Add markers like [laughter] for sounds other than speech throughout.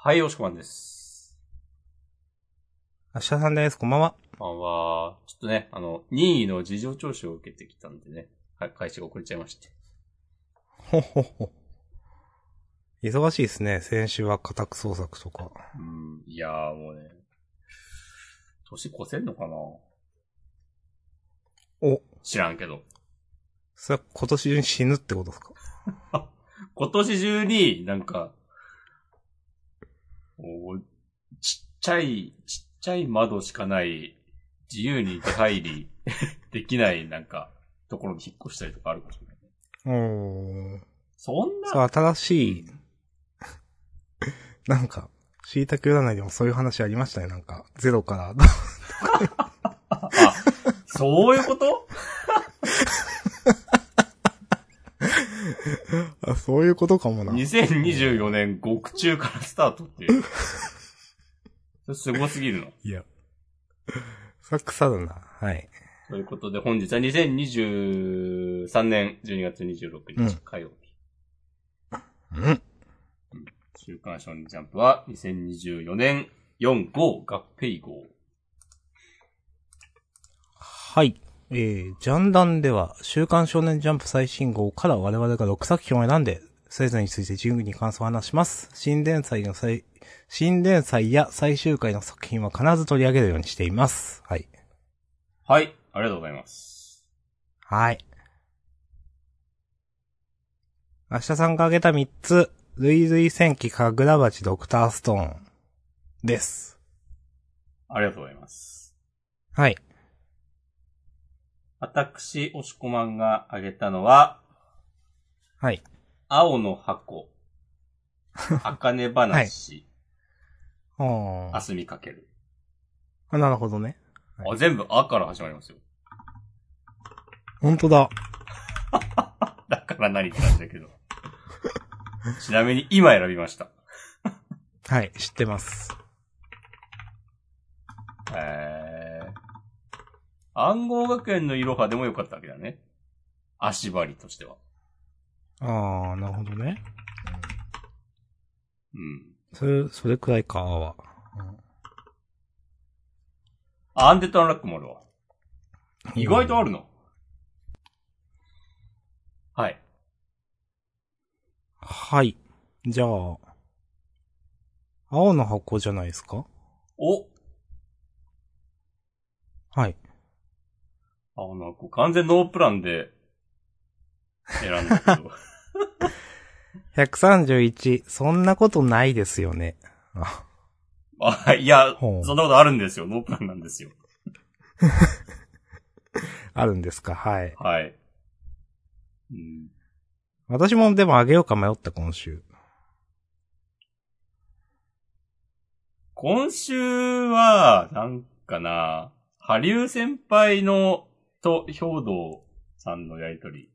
はい、おしこまんです。明日さんです。こんばんは。こんばんは。ちょっとね、あの、任意の事情聴取を受けてきたんでね、はい、会社が遅れちゃいまして。ほほほ。忙しいですね。先週は家宅捜索とか。うん、いやーもうね、年越せんのかなお、知らんけど。それは今年中に死ぬってことですか？[laughs] 今年中になんか、おちっちゃい、ちっちゃい窓しかない、自由に出入り [laughs] できないなんか、ところに引っ越したりとかあるかもしれないね。おー。そんな、そう、新しい、[laughs] なんか、椎茸占いでもそういう話ありましたね。なんか、ゼロから。[laughs] あ、そういうこと？[laughs] あ、そういうことかもな。2024年極中からスタートっていう。すごすぎるの。いや。さ草だな。はい。ということで本日は2023年12月26うん日火曜日。うん。週刊少年ジャンプは2024年4号合併号。はい。えー、ジャンダンでは、週刊少年ジャンプ最新号から我々が6作品を選んで、それぞれについて自由に感想を話します。新連載の最、新連載や最終回の作品は必ず取り上げるようにしています。はい。はい、ありがとうございます。はい。明日さんが挙げた3つ、ルイルイ戦記かぐら鉢ドクターストーンです。ありがとうございます。はい。私、押し込まんが挙げたのは、はい。青の箱、[laughs] 茜話、あーあすみかける。あ。なるほどね。あ、全部あから始まりますよ。ほんとだ。[laughs] だから何って感じだけど。ちなみに今選びました。はい、知ってます。えー。暗号学園のいろはでもよかったわけだね。足張りとしては。ああ、なるほどね。うん。それ、それくらいか、は。あアンデッドアンラックもあるわ。意外とあるの。はい。はい。じゃあ、青の箱じゃないですか？おはい。あ、なんか完全ノープランで選んだけど。[laughs] 131、そんなことないですよね。あ、あ、いや、そんなことあるんですよ。ノープランなんですよ。[laughs] あるんですか？はい。はい。うん。私もでもあげようか迷った今週。今週は、なんかな、ハリュー先輩の、と、兵道さんのやりとり。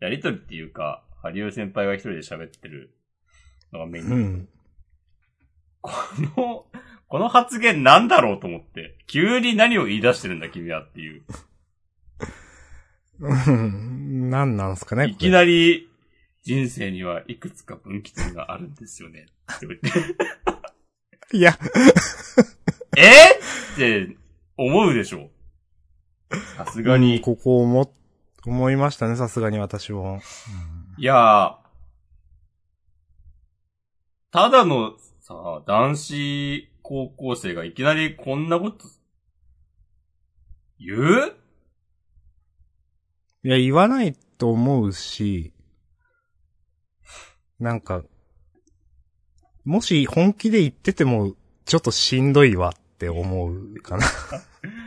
やりとりっていうか、ハリュー先輩が一人で喋ってるのがメインうで、ん。この、この発言なんだろうと思って、急に何を言い出してるんだ君はっていう。うん。なんなんすかねいきなり、人生にはいくつか分岐点があるんですよね。って言ってり。いや、え？って思うでしょさすがに。ここ思、思いましたね、さすがに私も。いやー、ただのさ、男子高校生がいきなりこんなこと、言う？いや、言わないと思うし、なんか、もし本気で言ってても、ちょっとしんどいわって思うかな。[laughs]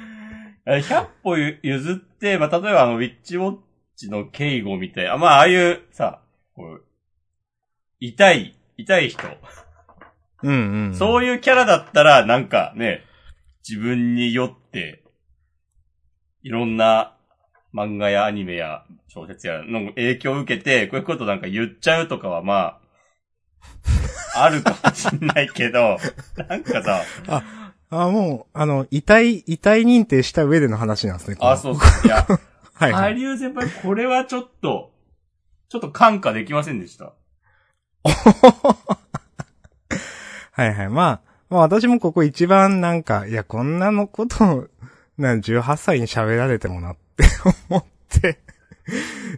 え100歩譲って、まあ、例えばあの、ウィッチウォッチの敬語みたい。あ、まあ、ああいうさ、こう、痛い、痛い人。うんうん。そういうキャラだったら、なんかね、自分によって、いろんな漫画やアニメや小説やの影響を受けて、こういうことなんか言っちゃうとかはまあ、あるかもしんないけど、なんかさ、あ、もう、あの、遺体、遺体認定した上での話なんですね。あ、そうそう。いや、[laughs] はい、はハい。先輩、これはちょっと、ちょっと感化できませんでした。は [laughs] はいはい。まあ、まあ私もここ一番なんか、いや、こんなのことを、な、18歳に喋られてもなって [laughs] 思って、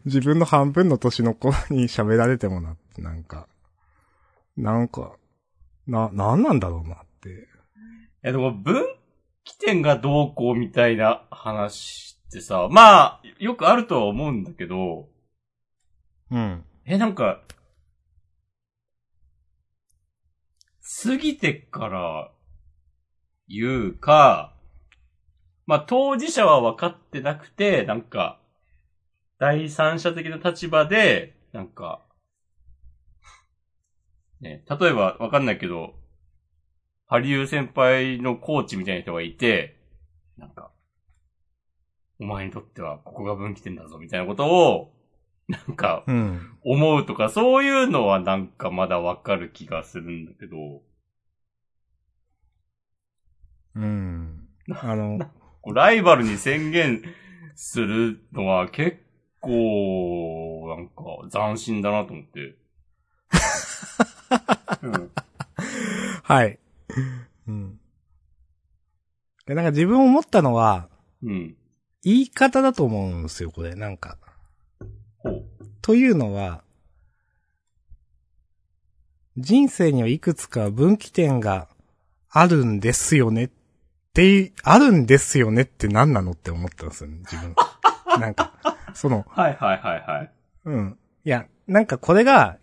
自分の半分の年の子に喋られてもなって、なんか、なんか、な、なんなんだろうなって。え、でも分岐点がどうこうみたいな話ってさ、まあ、よくあるとは思うんだけど、うん。え、なんか、過ぎてから言うか、まあ当事者は分かってなくて、なんか、第三者的な立場で、なんか、ね、例えば分かんないけど、ハリュー先輩のコーチみたいな人がいて、なんか、お前にとってはここが分岐点だぞみたいなことを、なんか、うん。思うとか、そういうのはなんかまだわかる気がするんだけど、うん。[laughs] あの、ライバルに宣言するのは結構、なんか斬新だなと思って。[laughs] うん。はい。うん。でなんか自分思ったのは、うん。言い方だと思うんですよ、これ。なんか。ほう。というのは、人生にはいくつか分岐点があるんですよねってあるんですよねって何なのって思ったんですよね、自分。[laughs] なんか、その、はいはいはいはい。うん。いや、なんかこれが、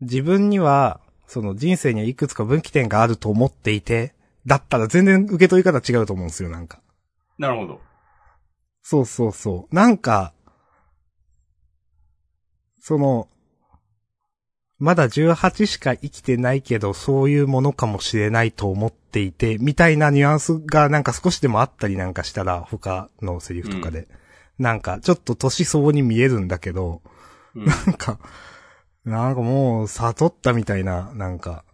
自分には、その人生にはいくつか分岐点があると思っていて、だったら全然受け取り方違うと思うんですよ、なんか。なるほど。そうそうそう。なんか、その、まだ18しか生きてないけど、そういうものかもしれないと思っていて、みたいなニュアンスがなんか少しでもあったりなんかしたら、他のセリフとかで。なんか、ちょっと年相応に見えるんだけど、うん。なんか、なんかもう、悟ったみたいな、なんか、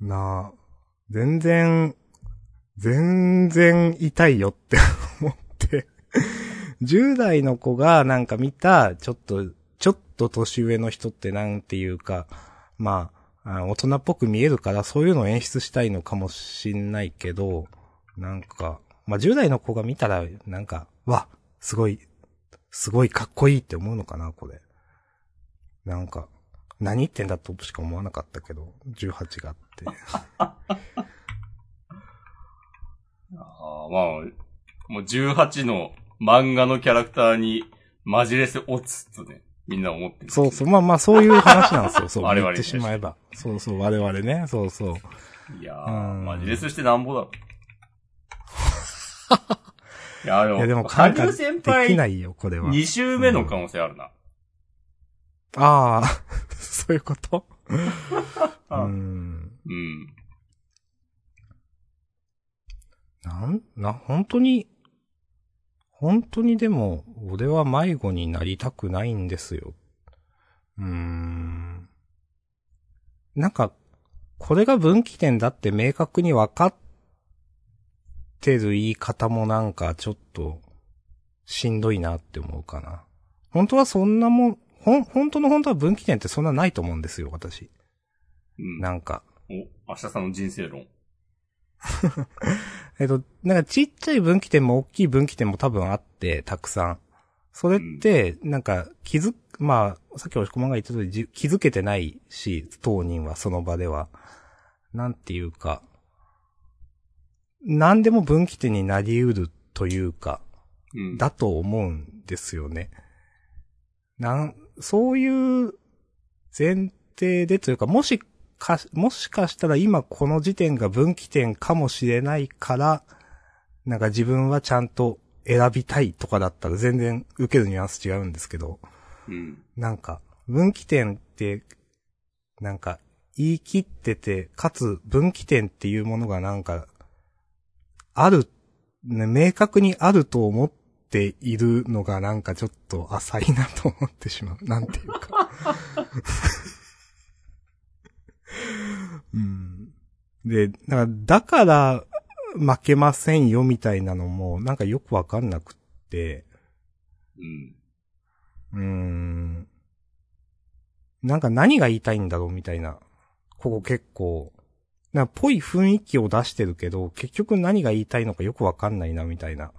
なあ、全然、全然痛いよって [laughs] 思って、10代の子がなんか見た、ちょっと、ちょっと年上の人ってなんていうか、まあ、大人っぽく見えるからそういうのを演出したいのかもしんないけど、なんか、まあ10代の子が見たら、なんか、わ、すごい、すごいかっこいいって思うのかな、これ。なんか、何言ってんだとしか思わなかったけど、18があって。[laughs] あーまあ、もう18の漫画のキャラクターにマジレス落つとね、みんな思ってる。そうそう、まあまあそういう話なんですよ、そう。我々に言ってしまえば。そうそう、我々ね、そうそう。いやうー、んマジレスしてなんぼだろ。[laughs] いや、でも、いやでも羽先でき輩、ないよ、これは。2週目の可能性あるな。ああ、[laughs] そういうこと？ううんん。うん。なん、な、本当に、本当にでも、俺は迷子になりたくないんですよ。うーん。なんか、これが分岐点だって明確に分かってる言い方もなんかちょっと、しんどいなって思うかな。本当はそんなもん、ほん、本当の本当は分岐点ってそんなないと思うんですよ、私。うん。なんか。お、明日さんの人生論。[laughs] えっと、なんかちっちゃい分岐点も大きい分岐点も多分あって、たくさん。それって、なんか気づ、まあ、さっき押し込まんが言った通りじ気づけてないし、当人はその場では。なんていうか、何でも分岐点になり得るというか、うん。だと思うんですよね。なん、そういう前提でというか、もしか、もしかしたら今この時点が分岐点かもしれないから、なんか自分はちゃんと選びたいとかだったら全然受けるニュアンス違うんですけど、うん。なんか、分岐点って、なんか、言い切ってて、かつ分岐点っていうものがなんか、ある、ね、明確にあると思っているのがなんかちょっと浅いなと思ってしまう。なんていうか。[laughs] うん。で、なんか、だから、負けませんよみたいなのも、なんかよくわかんなくって、うん。うーん。なんか何が言いたいんだろうみたいなここ結構、な、ぽい雰囲気を出してるけど、結局何が言いたいのかよくわかんないな、みたいな。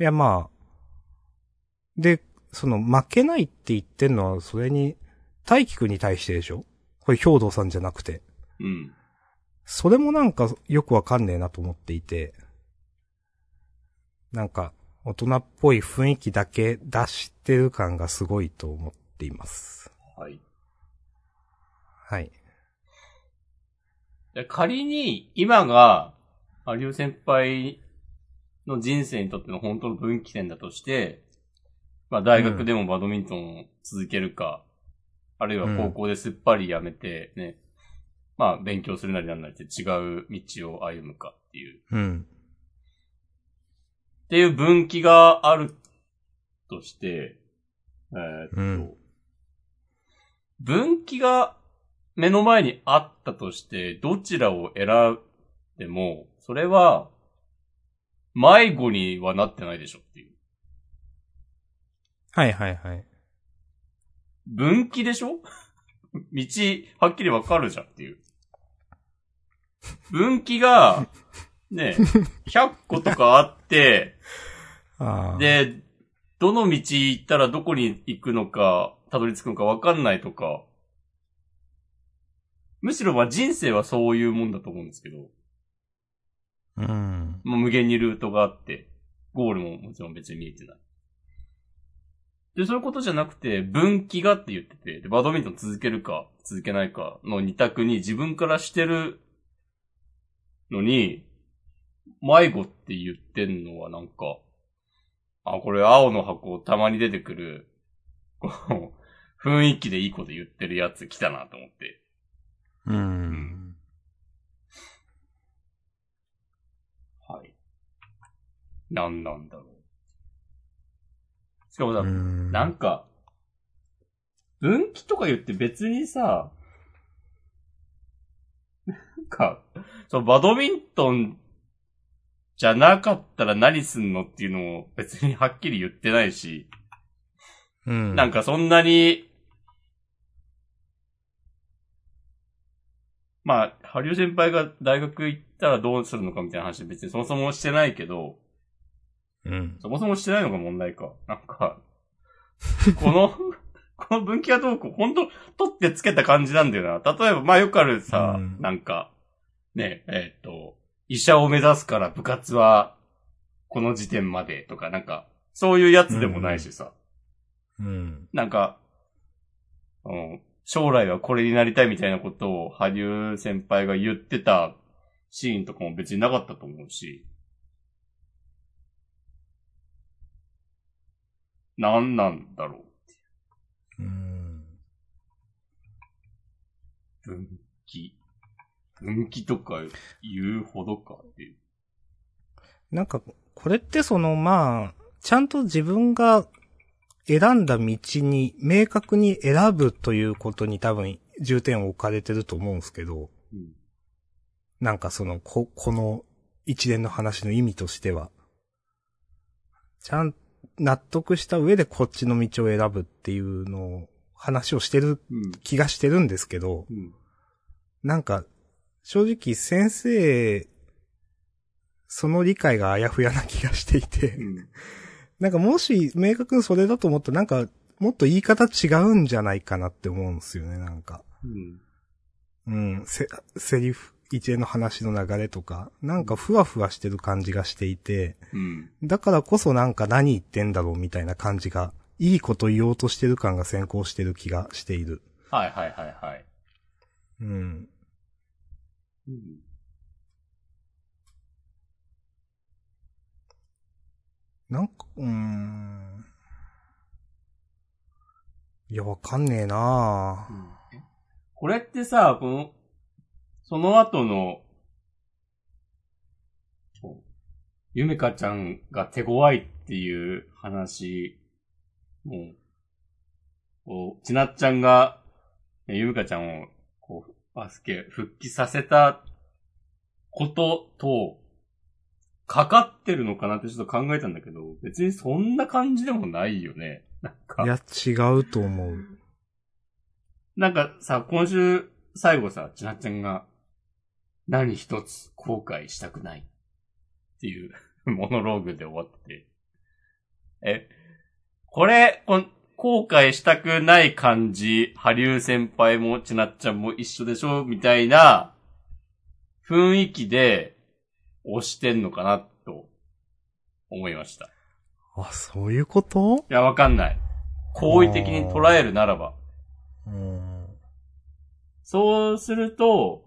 いや、まあ。で、その、負けないって言ってんのは、それに、大輝くんに対してでしょ？これ、兵道さんじゃなくて。うん。それもなんか、よくわかんねえなと思っていて。なんか、大人っぽい雰囲気だけ出してる感がすごいと思っています。はい。はい。で仮に、今が、有吉先輩の人生にとっての本当の分岐点だとして、まあ大学でもバドミントンを続けるか、あるいは高校ですっぱりやめてね、まあ勉強するなりなんなりって違う道を歩むかっていう、うん。っていう分岐があるとして、えーっと、うん。分岐が目の前にあったとして、どちらを選んでも、それは、迷子にはなってないでしょっていう。はいはいはい。分岐でしょ？道、はっきりわかるじゃんっていう。分岐が、ね、100個とかあって、[laughs] で、どの道行ったらどこに行くのか、たどり着くのかわかんないとか。むしろまあ人生はそういうもんだと思うんですけど、うん。まあ、無限にルートがあって、ゴールももちろん別に見えてない。で、そういうことじゃなくて、分岐がって言ってて、で、バドミントン続けるか、続けないかの二択に自分からしてるのに、迷子って言ってんのはなんか、あ、これ青の箱たまに出てくる、こう、雰囲気でいいこと言ってるやつ来たなと思って。うん。はい。なんなんだろう。しかもさ、うん。なんか、分岐とか言って別にさ、なんか、そのバドミントンじゃなかったら何すんのっていうのも別にはっきり言ってないし、うん。なんかそんなに、まあ、ハリオ先輩が大学行ったらどうするのかみたいな話別にそもそもしてないけど、うん。そもそもしてないのが問題か。なんか、[laughs] この、[laughs] この分岐がどうこう、ほんと、取ってつけた感じなんだよな。例えば、まあよくあるさ、うんなんか、ね、えーっと、医者を目指すから部活は、この時点までとか、なんか、そういうやつでもないしさ。うん。なんか、うん、将来はこれになりたいみたいなことを、羽生先輩が言ってたシーンとかも別になかったと思うし。なんなんだろうん。う。分岐。分岐とか言うほどかっていう。なんか、これってその、まあ、ちゃんと自分が選んだ道に明確に選ぶということに多分重点を置かれてると思うんですけど、うん。なんかその、こ、この一連の話の意味としては、ちゃん、納得した上でこっちの道を選ぶっていうのを、話をしてるうん。気がしてるんですけど、うん。なんか、正直先生、その理解があやふやな気がしていて、うん。なんかもし明確にそれだと思ったらなんか、もっと言い方違うんじゃないかなって思うんですよね、なんか。うん。うん、せ、[laughs] セリフ、一連の話の流れとか、なんかふわふわしてる感じがしていて、うん。だからこそなんか何言ってんだろうみたいな感じが、いいこと言おうとしてる感が先行してる気がしている。はいはいはいはい。うん。うん。なんか、うーん。いや、わかんねえなぁ。これってさ、この、その後の、ゆめかちゃんが手強いっていう話もう、こう、ちなっちゃんが、ねゆめかちゃんを、こう、バスケ復帰させたことと、かかってるのかなってちょっと考えたんだけど、別にそんな感じでもないよね。なんか。いや、違うと思う。なんかさ、今週、最後さ、ちなっちゃんが、何一つ後悔したくないっていう [laughs] モノローグで終わって。え、これ、こん後悔したくない感じ、羽生先輩もちなっちゃんも一緒でしょ？みたいな雰囲気で押してんのかなと思いました。あ、そういうこと？いや、わかんない。好意的に捉えるならば。うん。そうすると、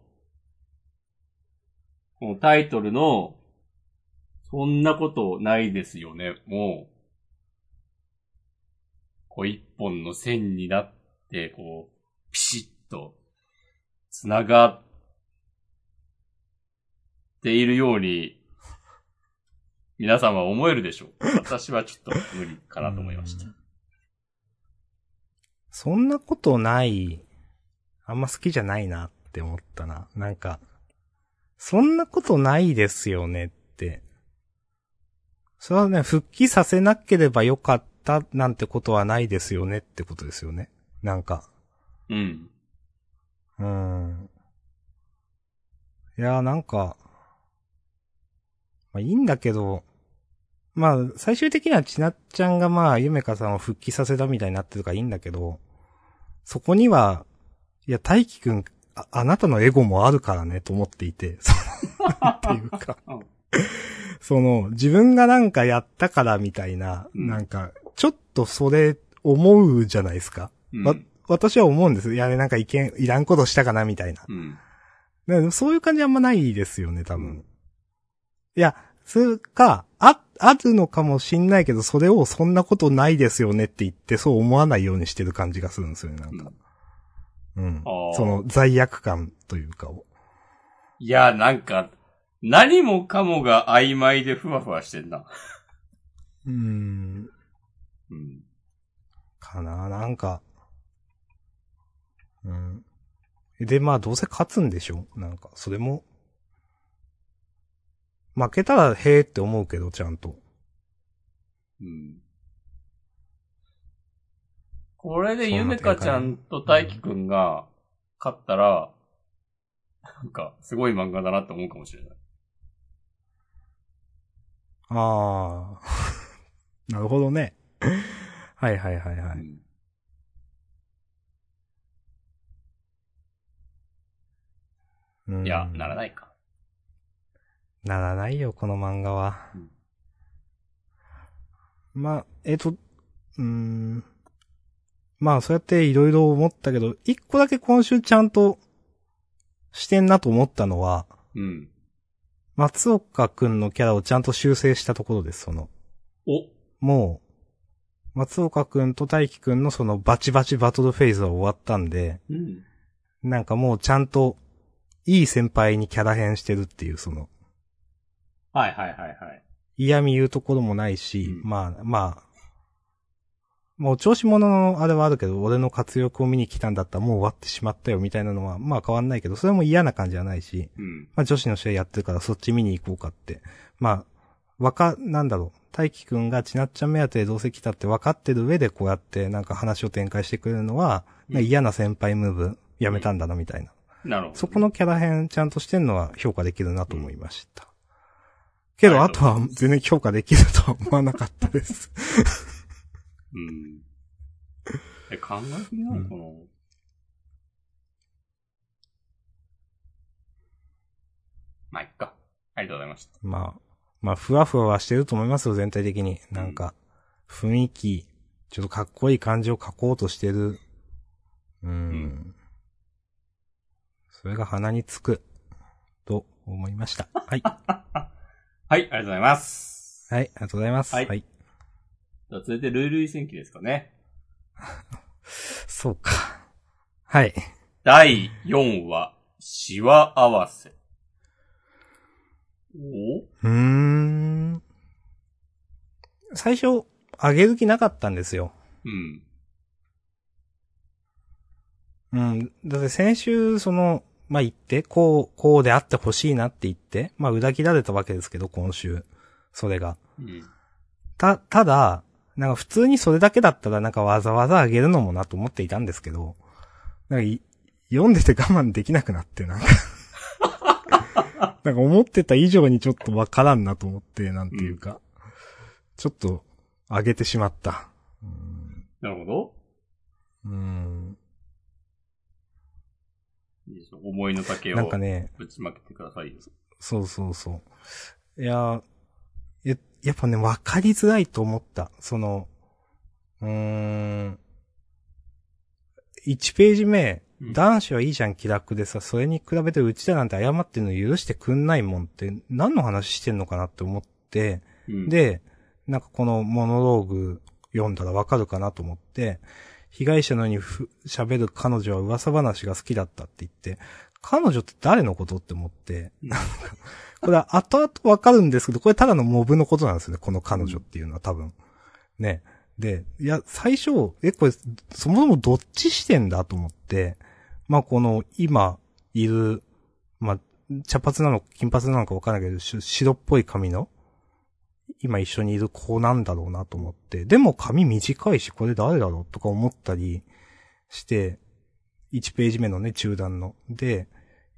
このタイトルの、そんなことないですよね、もう、こう一本の線になって、こう、ピシッと、繋がっているように、皆さんは思えるでしょう。私はちょっと無理かなと思いました。そんなことない、あんま好きじゃないなって思ったな。なんか、そんなことないですよねって。それはね、復帰させなければよかったなんてことはないですよねってことですよね。なんか。うん。うーん。いや、なんか、まあいいんだけど、まあ、最終的にはちなっちゃんがまあ、ゆめかさんを復帰させたみたいになってるからいいんだけど、そこには、いや、大輝くん、ああなたのエゴもあるからね、と思っていて、その [laughs] っていうかうん、その、自分がなんかやったからみたいな、うんなんか、ちょっとそれ、思うじゃないですか。うんわ、私は思うんです。いや、なんかいけん、いらんことしたかな、みたいな。うん。ねそういう感じあんまないですよね、多分。いや、それか、あ、あるのかもしんないけど、それをそんなことないですよねって言って、そう思わないようにしてる感じがするんですよね、なんか。うん。その罪悪感というかを。いや、なんか、何もかもが曖昧でふわふわしてんな。うーん。うん。かな、なんか。うん。で、まあ、どうせ勝つんでしょ？なんか、それも。負けたら、へーって思うけど、ちゃんと。うん。これでゆめかちゃんと大輝くんが勝ったら、なんか、すごい漫画だなって思うかもしれない。ああ。[laughs] なるほどね。はいはいはいはい。うんうんいや、ならないか。ならないよ、この漫画は。うんまあ、えっ、と、うーん。まあ、そうやっていろいろ思ったけど、一個だけ今週ちゃんとしてんなと思ったのは、うん。松岡くんのキャラをちゃんと修正したところです、その。おもう、松岡くんと大輝くんのそのバチバチバトルフェーズは終わったんで、うん。なんかもうちゃんと、いい先輩にキャラ変してるっていう、その、はいはいはいはい。嫌味言うところもないし、うんまあ、まあ、もう調子者のあれはあるけど、俺の活躍を見に来たんだったらもう終わってしまったよみたいなのは、まあ変わんないけど、それも嫌な感じじゃないし、うん。まあ女子の試合やってるからそっち見に行こうかって。まあ、わか、なんだろう、大輝くんがちなっちゃん目当てでどうせ来たって分かってる上でこうやってなんか話を展開してくれるのは、うんまあ嫌な先輩ムーブやめたんだなみたいな。なるほど。そこのキャラ編ちゃんとしてんのは評価できるなと思いました。けど、あとは全然評価できるとは思わなかったです。うん。え、考えすぎなのかな、まあ、いっか。ありがとうございました。まあ、まあ、ふわふわはしてると思いますよ、全体的に。なんか、雰囲気、ちょっとかっこいい感じを描こうとしてる。うーん。うんそれが鼻につく、と思いました。はい。[laughs] はい、ありがとうございます。はい、ありがとうございます。ははいい。じゃあ続いて、ルールイ戦記ですかね。[laughs] そうか。はい。第4話、シワ合わせ。お？うーん。最初、上げる気なかったんですよ。うん。うん。だって先週、その、まあ、言って、こう、こうであってほしいなって言って、まあ、裏切られたわけですけど、今週。それが。うん。た、ただ、なんか普通にそれだけだったらなんかわざわざ上げるのもなと思っていたんですけど、なんかい、読んでて我慢できなくなって、なんか。[laughs] なんか思ってた以上にちょっとわからんなと思って、なんていうか。ちょっと、上げてしまった。なるほど。うん。思いの丈をなんかね、ぶちまけてくださいよ。そうそうそう。いや、や、やっぱね、わかりづらいと思った。その、うーん。1ページ目、うん男子はいいじゃん気楽でさ、それに比べてうちだなんて謝ってんの許してくんないもんって、何の話してんのかなって思って、うん、で、なんかこのモノローグ読んだらわかるかなと思って、被害者のようにふ喋る彼女は噂話が好きだったって言って、彼女って誰のことって思って、なんか、これは後々わかるんですけど、これただのモブのことなんですよね、この彼女っていうのは多分。ね。で、いや、最初、え、これ、そもそもどっち視点だと思って、まあこの、今、いる、まあ、茶髪なのか金髪なのかわからないけど、白っぽい髪の、今一緒にいる子なんだろうなと思って、でも髪短いし、これ誰だろうとか思ったりして、1ページ目のね、中段の。で、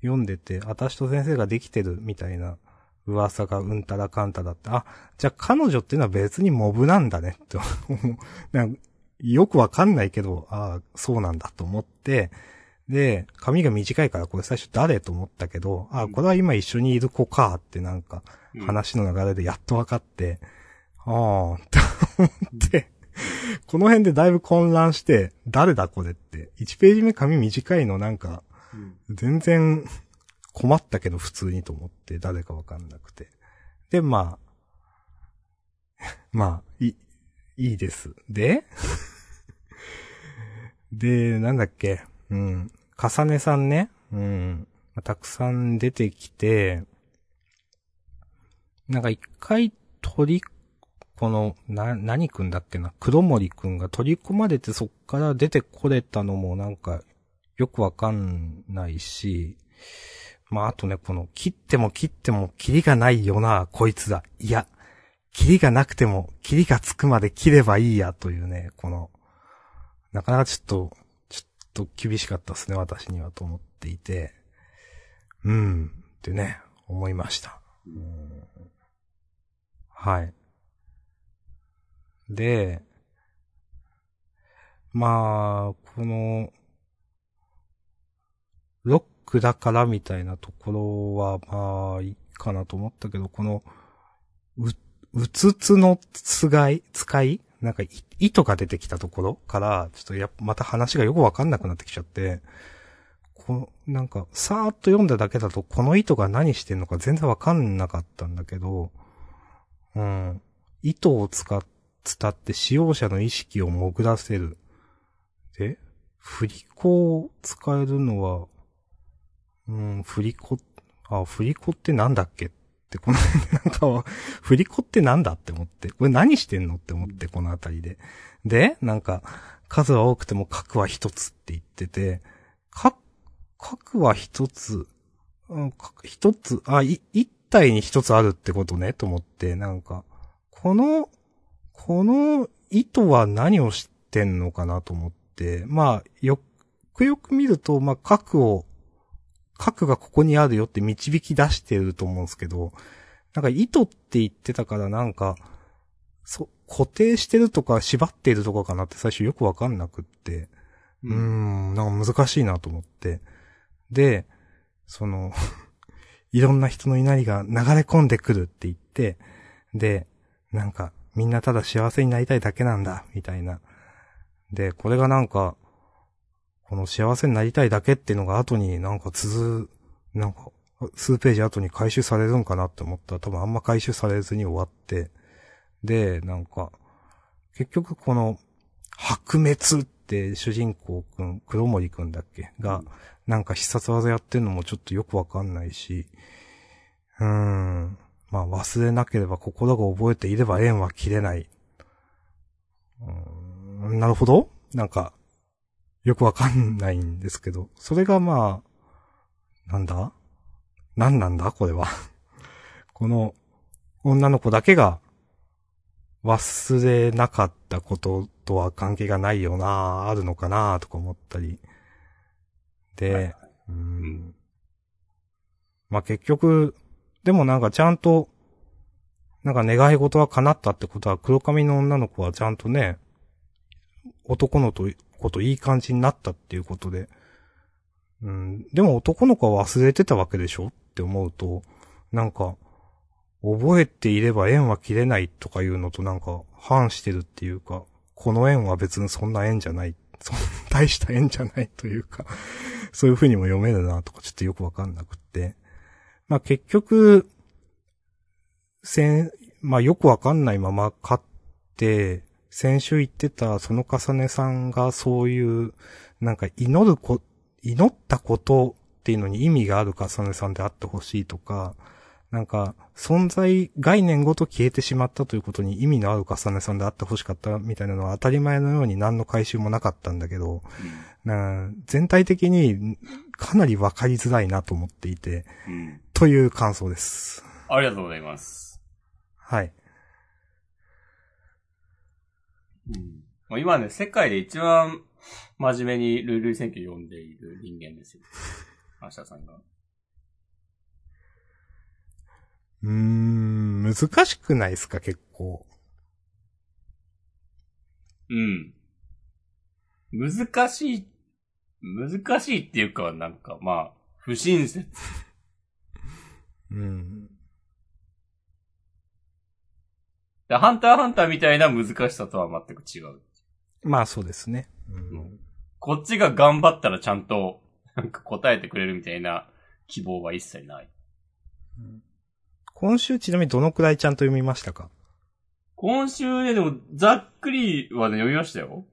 読んでて、私と先生ができてるみたいな噂がうんたらかんたらって、あ、じゃあ彼女っていうのは別にモブなんだね。って [laughs] よくわかんないけど、ああ、そうなんだと思って、で、髪が短いからこれ最初誰と思ったけど、ああ、これは今一緒にいる子かってなんか、うん、話の流れでやっと分かって、ああ、と思って、[laughs] この辺でだいぶ混乱して、誰だこれって。1ページ目髪短いのなんか、全然困ったけど普通にと思って、誰か分かんなくて。で、まあ、[laughs] まあ、い、いいです。で？[laughs] で、なんだっけ、うん。かさねさんね、うん。たくさん出てきて、なんか一回取り、この、な、何くんだっけな、黒森くんが取り込まれてそっから出てこれたのもなんか、よくわかんないし、まああとね、この、切っても切ってもキリがないよな、こいつだ。いや、キリがなくても、キリがつくまで切ればいいや、というね、この、なかなかちょっと、ちょっと厳しかったですね、私にはと思っていて、うん、ってね、思いました。はい。で、まあ、この、ロックだからみたいなところは、まあ、いいかなと思ったけど、この、う、うつつの使い、使いなんかい、糸が出てきたところから、ちょっとやっぱまた話がよくわかんなくなってきちゃって、この、なんか、さーっと読んだだけだと、この糸が何してんのか全然わかんなかったんだけど、うん。糸を使っ、伝って使用者の意識を潜らせる。で、振り子を使えるのは、うん、振り子、あ、振り子ってなんだっけって、この辺なんか、[laughs] 振り子ってなんだって思って、これ何してんのって思って、このあたりで。で、なんか、数は多くても核は一つって言ってて、核、核は一つ、うん、一つ、あ、い、一体に一つあるってことね、と思って、なんか、この、この糸は何をしてんのかなと思って、まあ、よくよく見ると、まあ、核を、核がここにあるよって導き出してると思うんですけど、なんか糸って言ってたからなんか、そ、固定してるとか縛っているとかかなって最初よくわかんなくって、うーん、なんか難しいなと思って。で、その、[laughs] いろんな人の稲荷が流れ込んでくるって言って、で、なんか、みんなただ幸せになりたいだけなんだ、みたいな。で、これがなんか、この幸せになりたいだけっていうのが後になんか続、なんか、数ページ後に回収されるんかなって思った。ら多分あんま回収されずに終わって、で、なんか、結局この、白滅って主人公くん、黒森くんだっけ？が、なんか必殺技やってんのもちょっとよくわかんないし、うーん。まあ忘れなければ心が覚えていれば縁は切れない。うーんなるほどなんか、よくわかんないんですけど、それがまあ、なんだ？何なんだ？これは。[laughs] この、女の子だけが、忘れなかったこととは関係がないよなあるのかな？とか思ったり。て、はいはううんん。まあ結局、でもなんかちゃんと、なんか願い事は叶ったってことは黒髪の女の子はちゃんとね、男のとこといい感じになったっていうことで、うん。でも男の子は忘れてたわけでしょって思うと、なんか、覚えていれば縁は切れないとかいうのとなんか反してるっていうか、この縁は別にそんな縁じゃない、そんな大した縁じゃないというか、そういう風にも読めるなとかちょっとよくわかんなくって。まあ結局、先、まあよくわかんないまま勝って、先週言ってたその重ねさんがそういう、なんか祈るこ、祈ったことっていうのに意味がある重ねさんであってほしいとか、なんか、存在概念ごと消えてしまったということに意味のある重ねさんであってほしかったみたいなのは当たり前のように何の回収もなかったんだけど、な全体的にかなりわかりづらいなと思っていて。という感想です。ありがとうございます。はい。うん。まあ、今ね、世界で一番真面目にルール選挙読んでいる人間ですよ。[laughs] 明日さんが。うーん、難しくないですか、結構。うん。難しい、難しいっていうか、なんか、まあ、不親切。うん。でハンターハンターみたいな難しさとは全く違う。まあそうですね。うんうんこっちが頑張ったらちゃんと、なんか答えてくれるみたいな希望は一切ない。今週ちなみにどのくらいちゃんと読みましたか？今週ね、でも、ざっくりはね、読みましたよ。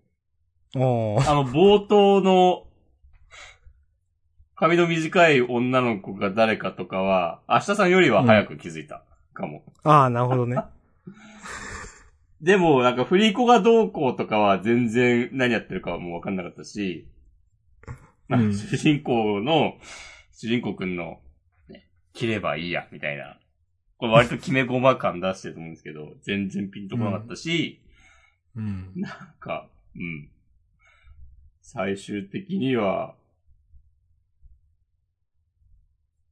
あの、冒頭の、髪の短い女の子が誰かとかは、明日さんよりは早く気づいたかも。ああ、なるほどね。[laughs] でも、なんか、振り子がどうこうとかは全然何やってるかはもうわかんなかったし、うん主人公の、主人公くんの、ね、切ればいいや、みたいな。これ割と決め駒感出してると思うんですけど、全然ピンとこなかったし、うん。なんか、うん。最終的には、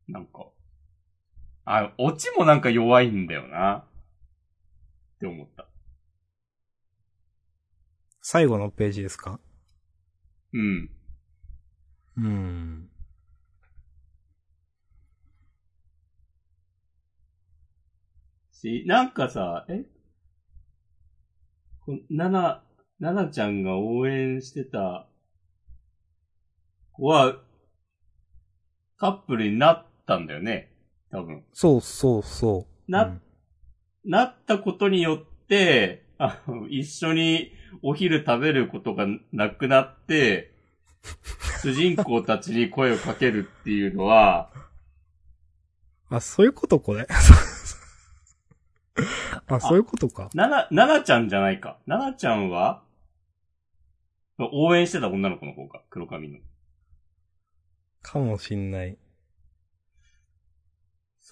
なんか、あ、オチもなんか弱いんだよな。って思った。最後のページですか？うん。うん。し、なんかさ、え？こなな、ななちゃんが応援してた子は、カップルになったんだよね。多分。そうそうそう。なうんなったことによって、あの、一緒にお昼食べることがなくなって、主人公たちに声をかけるっていうのは、あ、そういうことこれ？[laughs] あ、そういうことか。なな、ななちゃんじゃないか。ななちゃんは、応援してた女の子の方か。黒髪の。かもしんない。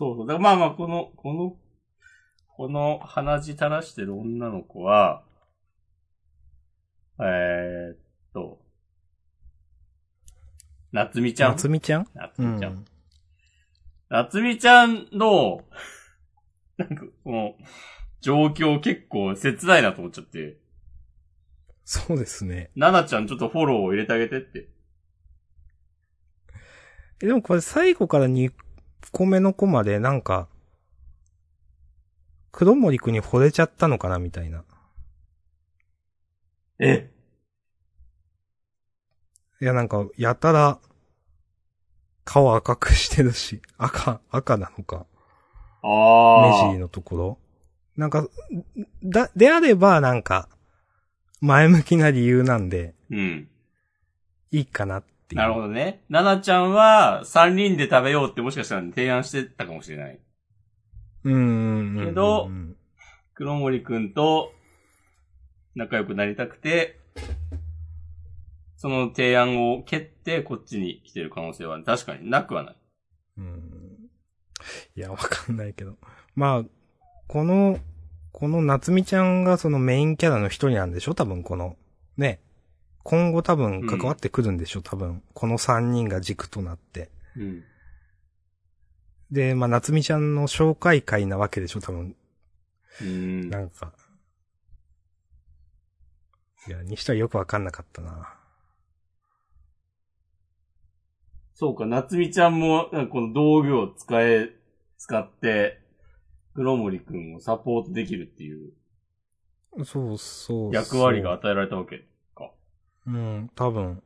そうそう。だからまあまあ、この、この、この鼻血垂らしてる女の子は、えー、っと、なつみちゃん？夏美ちゃん？なつうみちゃん。ん。なつみちゃんの、[laughs] なんか、この、状況結構切ないなと思っちゃって、そうですね。ななちゃんちょっとフォローを入れてあげてって。えでもこれ最後から2個目のコマでなんか、黒森くんに惚れちゃったのかなみたいな。え？いやなんか、やたら、顔赤くしてるし、赤、赤なのか。ああ。目尻のところ。なんか、だ、であればなんか、前向きな理由なんで、うん。いいかなっていう。なるほどね。ななちゃんは三人で食べようってもしかしたら提案してたかもしれない。うんうんうんうん。けど黒森くんと仲良くなりたくて、その提案を蹴ってこっちに来てる可能性は確かになくはない。うん。いや、わかんないけど。まあ、この、この夏美ちゃんがそのメインキャラの一人なんでしょ？多分この、ね。今後多分関わってくるんでしょ、多分。この3人が軸となって。うん。で、まあ、夏美ちゃんの紹介会なわけでしょ、多分。うん。なんか。いや、にしてはよくわかんなかったな。そうか、夏美ちゃんも、この道具を使え、使って、黒森くんをサポートできるっていうそうそうそう。役割が与えられたわけか。うん、多分。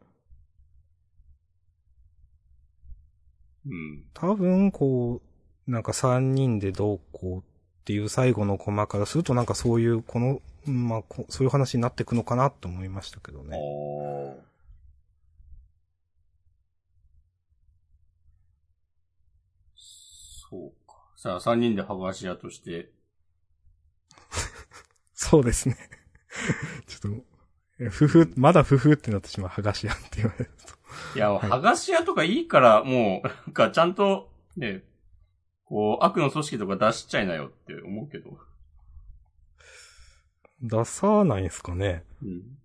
うん。多分、こう、なんか3人でどうこうっていう最後のコマからするとなんかそういう、この、うんまあ、こそういう話になっていくのかなと思いましたけどあね。ーそうか。さあ、三人で剥がし屋として、[laughs] そうですね。[laughs] ちょっと、えふふ、まだふふってなってしまう、剥がし屋って言われると。いや、い剥がし屋とかいいから、もう、なんかちゃんと、ね、こう、悪の組織とか出しちゃいなよって思うけど。出さないんすかね。うん。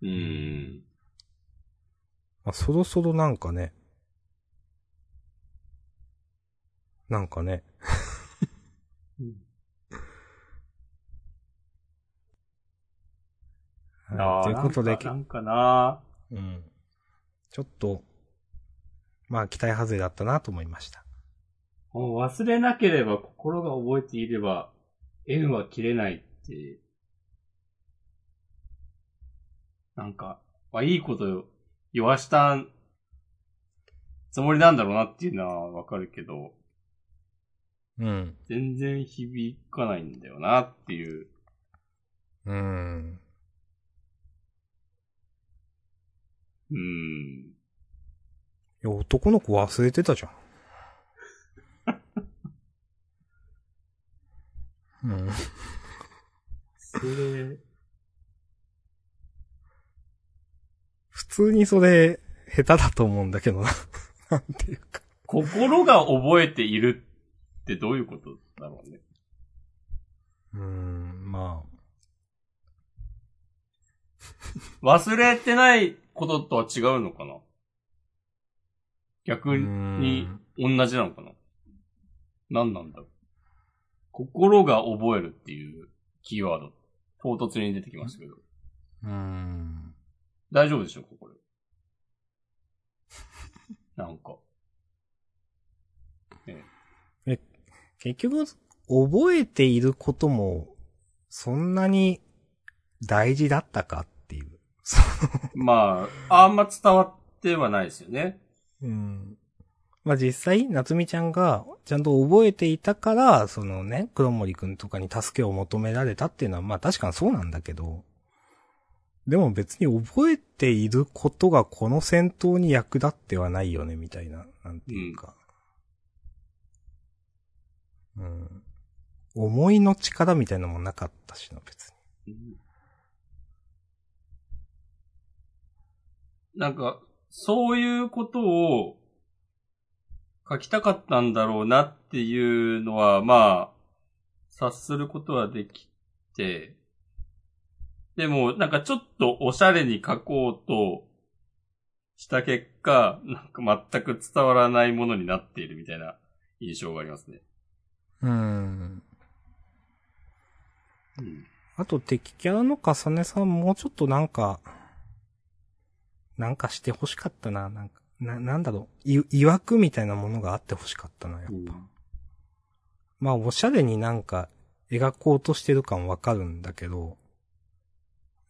うーん。まあ、そろそろなんかね。なんかね。はいということで、なんかなうん。ちょっと、まあ期待外れだったなと思いました。もう忘れなければ心が覚えていれば、縁は切れないって、なんか、まあいいこと言わしたつもりなんだろうなっていうのはわかるけど、うん。全然響かないんだよなっていう。うん。うーん。いや、男の子忘れてたじゃん。[laughs] うん。それ、普通にそれ、下手だと思うんだけどな。[laughs] なんていうか。心が覚えているってどういうことだろうね。うーん、ま忘れてないこととは違うのかな？あ。逆にう同じなのかな？何なんだろう？心が覚えるっていうキーワード、唐突に出てきましたけど。うーん。大丈夫でしょうかこれ。[laughs] なんか。結局、覚えていることも、そんなに大事だったかっ。[laughs] まあ、あんま伝わってはないですよね。うん。まあ実際、夏美ちゃんがちゃんと覚えていたから、そのね、黒森くんとかに助けを求められたっていうのは、まあ確かにそうなんだけど、でも別に覚えていることがこの戦闘に役立ってはないよね、みたいな、なんていうか。うん。思いの力みたいなのもなかったしな、別に。なんか、そういうことを書きたかったんだろうなっていうのは、まあ、察することはできて、でも、なんかちょっとおしゃれに書こうとした結果、なんか全く伝わらないものになっているみたいな印象がありますね。うん。うん。あと敵キャラの重ねさんもうちょっとなんか、なんかして欲しかったな。なんか、な、なんだろう。い、曰くみたいなものがあって欲しかったな、やっぱ。まあ、おしゃれになんか描こうとしてる感わかるんだけど、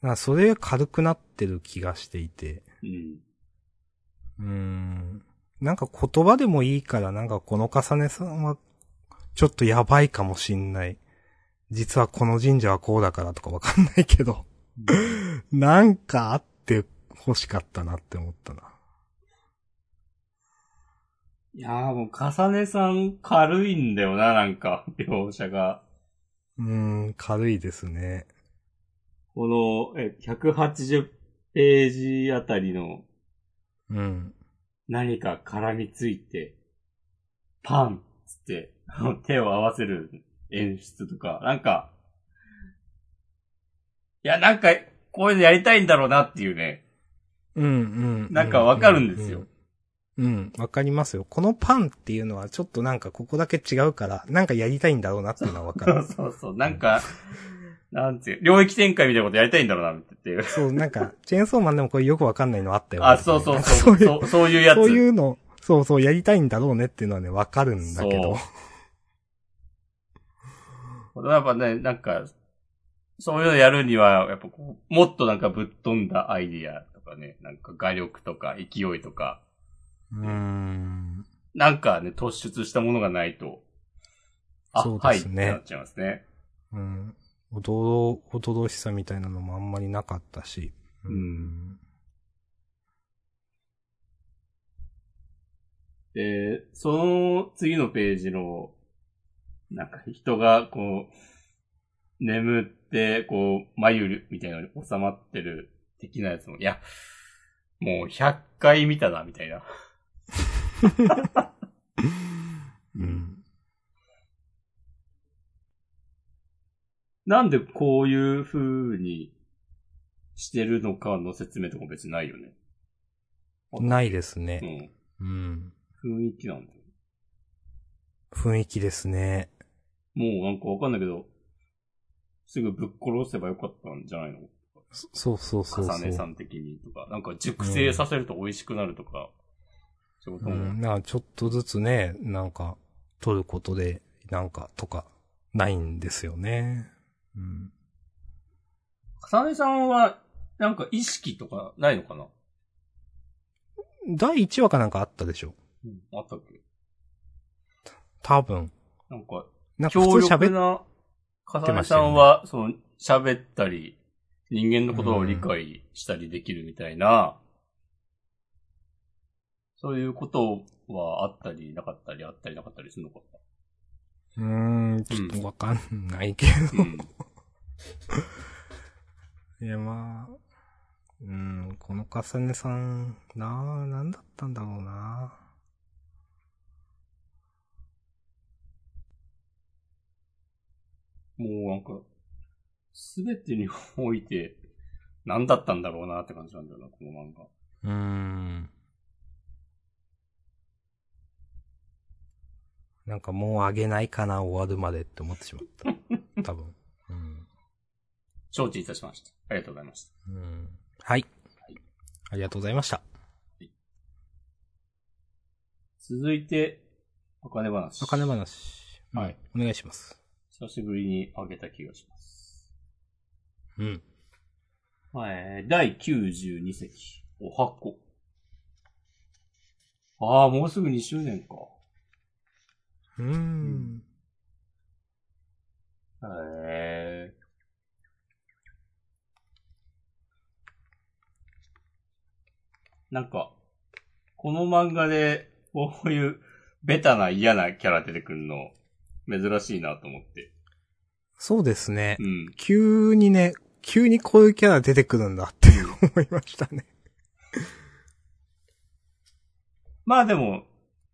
なそれが軽くなってる気がしていて、うん。うーん。なんか言葉でもいいから、なんかこの重ねさんは、ちょっとやばいかもしんない。実はこの神社はこうだからとかわかんないけど、[laughs] なんかあって欲しかったなって思ったな。いやーもう、重ねさん軽いんだよな、なんか、描写が。うーん、軽いですね。この、え、180ページあたりのうん。何か絡みついて、パンっつって、[laughs] 手を合わせる演出とか、なんか、いや、なんか、こういうのやりたいんだろうなっていうね。うんうん。なんかわかるんですよ。うん、うんわかりますよ。このパンっていうのはちょっとなん。かここだけ違うから、なん。かやりたいん。だろうなっていうのはわかそうる。そうそう。なん。か、なん。ていう、領域展開みたいなことやりたいん。だろうなっていう。そう、なん。か、チェーンソーマンでもこれよくわかん。ないのあったよ、あ、そうそうそう。そういう、そうそういうやつ。そういうの、そうそう、やりたいん。だろうねっていうのはね、わかるん。だけど。やっぱね、なん。か、そういうのやるには、やっぱこう、もっとなん。かぶっ飛ん。だアイディアとかね、なんか画力とか勢いとか、うーん。なんかね、突出したものがないと、あ、そうはいっですねてなっちゃいますね。うん。おどろ、おどろしさみたいなのもあんまりなかったし。うん。で、その次のページの、なんか人がこう、眠って、こう、眉みたいなのに収まってる的なやつも、いや、もう100回見たな、みたいな。うん。なんでこういう風にしてるのかの説明とか別にないよね。ないですうね。ん。うん。雰囲気なんだよ。雰囲気ですね。もうなんかわかんないけど、すぐぶっ殺せばよかったんじゃないの？そそうそうそうそう。重ねさん的にとか。なんか熟成させると美味しくなるとか。そういうことも。うん。なんかちょっとずつね、なんか、取ることで、なんか、とか、ないんですよね。うん。重ねさんは、なんか意識とかないのかな？第1話かなんかあったでしょうん。あったっけ？多分。なんか、なんか強普通喋っ、力な、重ねさんは、その、喋ったり、人間のことを理解したりできるみたいな、そういうことはあったり、なかったり、あったりなかったりするのかうーん、ちょっとわかんないけど。な。うん。[laughs] いや、まあ、うん、この重ねさん、なあ、なんだったんだろうな。もうなんか、すべてにおいて、何だったんだろうなって感じなんだよな、この漫画。うーん。なんかもうあげないかな、終わるまでって思ってしまった。[laughs] 多分。うん。承知いたしました。ありがとうございました。うん。はい。ありがとうございました。続いて、お金話。お金話。はい。お願いします。久しぶりにあげた気がします。うん。はい、第92席、お箱。ああ、もうすぐ2周年か。うーん。へえ。なんか、この漫画で、こういうベタな嫌なキャラ出てくるの、珍しいなと思って。そうですね。うん。急にね、急にこういうキャラ出てくるんだって思いましたね。まあでも、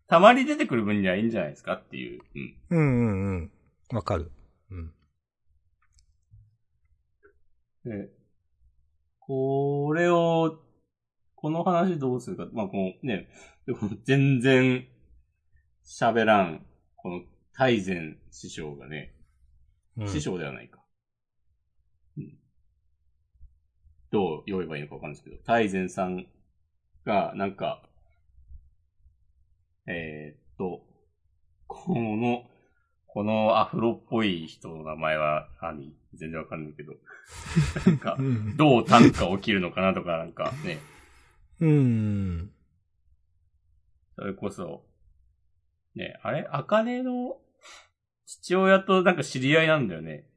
たまに出てくる分にはいいんじゃないですかっていう。うん。うんうんうん。わかる。うん。で、これを、この話どうするか。まあ、このね、でも全然喋らん、この大前師匠がね、うん師匠ではないか。うんどう言えばいいのかわかんないですけど、大前さんが、なんか、えーっと、この、このアフロっぽい人の名前は何全然わかんないけど。なんか [laughs] う、ん。どう短歌起きるのかなとか、なんかね、うん。それこそ、ね、あれ？あかねの父親となんか知り合いなんだよね。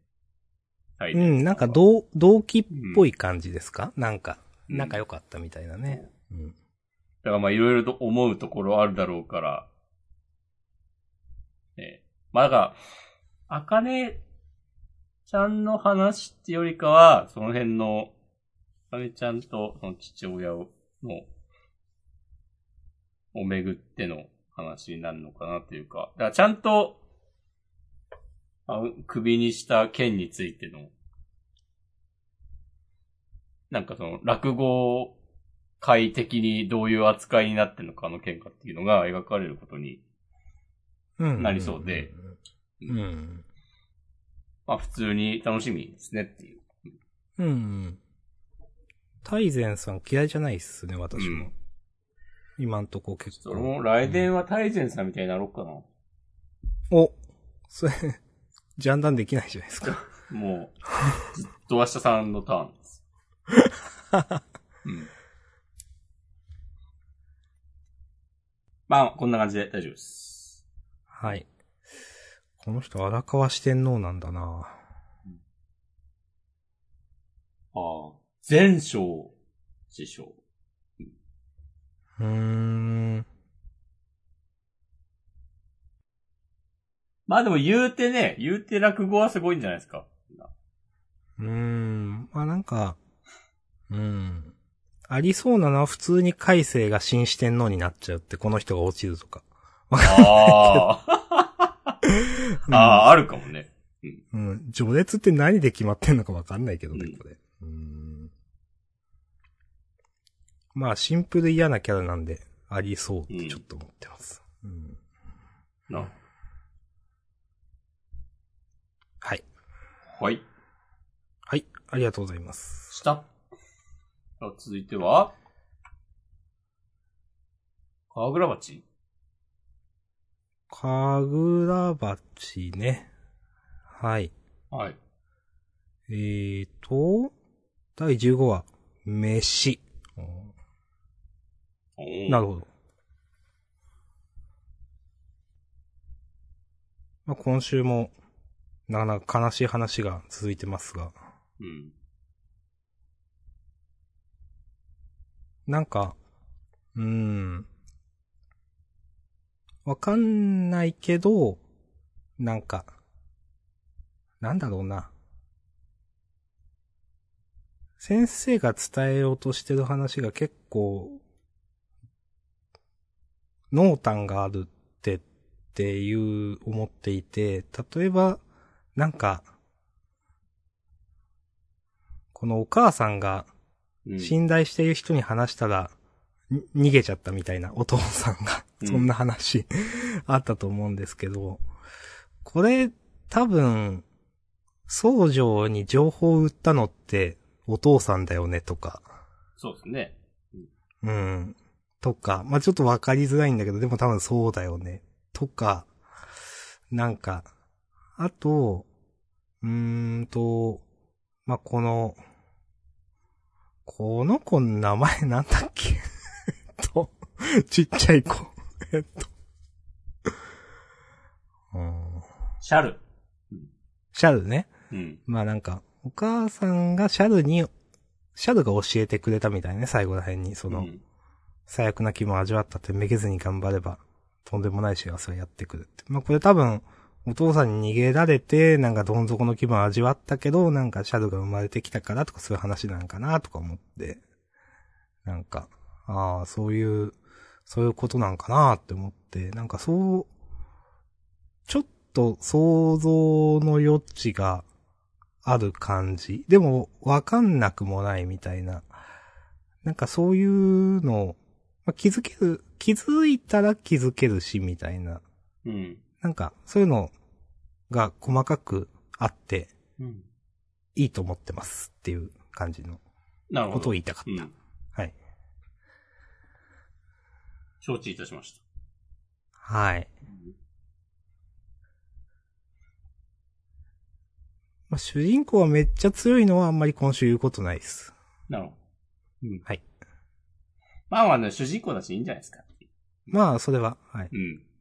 はい。うん、なんかう、同、同期っぽい感じですか、なんか、うん仲良かったみたいなね。うん。だからまあいろいろと思うところあるだろうから、ね、まあだから、あかねちゃんの話ってよりかは、その辺の、あかねちゃんとその父親を、の、をめぐっての話になるのかなっていうか、だからちゃんと、あ首にした剣についてのなんかその、落語界的にどういう扱いになってるのかの喧嘩っていうのが描かれることに、うん。なりそうで。うん。まあ普通に楽しみですねっていう。うん。うん。大善さん嫌いじゃないっすね、私も。うん今んとこ結構。それも来年は大前さんみたいになろうかな。おそれ、ジャンダンできないじゃないですか。もう、ずっと明日さんのターンです。[laughs] うん。まあ、こんな感じで大丈夫です。はい。この人荒川四天王なんだなああ。前章師匠。うーん。まあでも言うてね、言うて落語はすごいんじゃないですか。うーん。まあなんか、うん。ありそうなのは普通に海星が新四天王になっちゃうって、この人が落ちるとか。ああ。[laughs] ああ、あるかもね。うん。序列って何で決まってんのかわかんないけどね、うんこれ。うん。まあ、シンプル嫌なキャラなんで、ありそうってちょっと思ってます。うん。な。はい。はい。はい。ありがとうございます。下。さあ続いては、川倉町かぐら鉢ね。はい。はい。えーと、第15話、飯。なるほど。まあ、今週も、なかなか悲しい話が続いてますが、うん。なんか、うーん。わかんないけど、なんか、なんだろうな。先生が伝えようとしてる話が結構、濃淡があるってっていう思っていて、例えば、なんか、このお母さんがうん信頼している人に話したら、に逃げちゃったみたいなお父さんが、うんそんな話、[laughs] あったと思うんですけど、これ、多分、宗女に情報を売ったのって、お父さんだよねとか、そうですね。うん。とか、まあ、ちょっとわかりづらいんだけど、でも多分そうだよね。とか、なんか、あと、うーんと、まあ、この、この子の名前なんだっけ？え [laughs] っと、ちっちゃい子。えっと。うんシャル。シャルね。うん。まあなんか、お母さんがシャルに、シャルが教えてくれたみたいね、最後ら辺に、その、うん最悪な気分を味わったってめげずに頑張れば、とんでもない幸せがやってくるって。まあこれ多分、お父さんに逃げられて、なんかどん底の気分を味わったけど、なんかシャルが生まれてきたからとかそういう話なんかなとか思って、なんか、ああ、そういう、そういうことなんかなって思って、なんかそう、ちょっと想像の余地がある感じ。でも、わかんなくもないみたいな。なんかそういうのを、まあ、気づける、気づいたら気づけるし、みたいな。うん。なんか、そういうのが細かくあって、うん。いいと思ってますっていう感じの。ことを言いたかった。うん。はい。承知いたしました。はい。まあ、主人公はめっちゃ強いのはあんまり今週言うことないです。なるほど。うん。はい。まあまあね、主人公だしいいんじゃないですか。まあ、それは、はい。うん。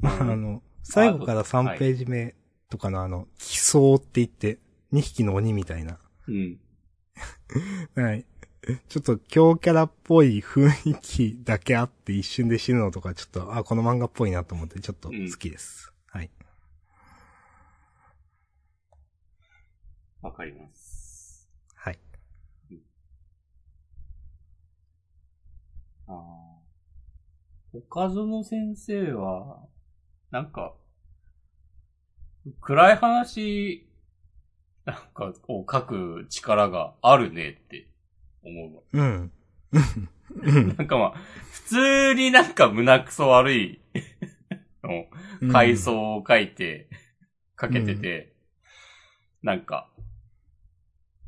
まあ、あの、最後から3ページ目とかのあの、奇想って言って、2匹の鬼みたいな。うん。[laughs] はい。ちょっと強キャラっぽい雰囲気だけあって一瞬で死ぬのとか、ちょっと、あ、この漫画っぽいなと思って、ちょっと好きです。はい。わかります。はい。ああ。岡園先生は、なんか、暗い話なんか、こう書く力があるねって思うわ。うん。うん [laughs] なんかまあ、普通になんか胸くそ悪い [laughs] のうん。回想を書いて、かけてて、なんか、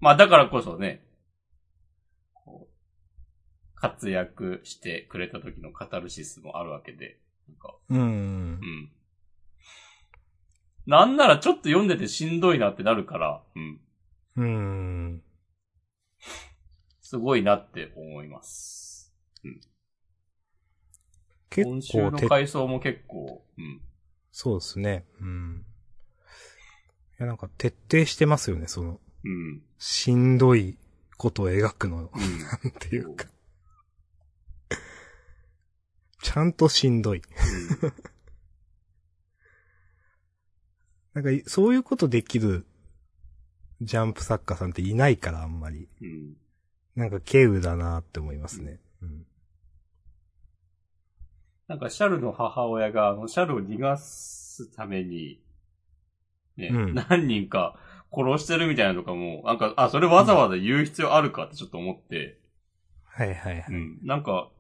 まあだからこそね、こう活躍してくれた時のカタルシスもあるわけで、なんか、うんう。ん。なんならちょっと読んでてしんどいなってなるから、うん。うん。すごいなって思います。結今週構て、の回想も結構、うん。そうですね。うん。いや、なんか徹底してますよね、その、うん。しんどいことを描くの、うん。[laughs] なんていうか。ちゃんとしんどい。なんかい、そういうことできるジャンプ作家さんっていないから、あんまり。うん。なんか、稀有だなって思いますね。うん。なんか、シャルの母親が、あの、シャルを逃がすために、ね、うん何人か殺してるみたいなのとかも、なんか、あ、それわざわざ言う必要あるかってちょっと思って、はいはいはい。うん。なんか、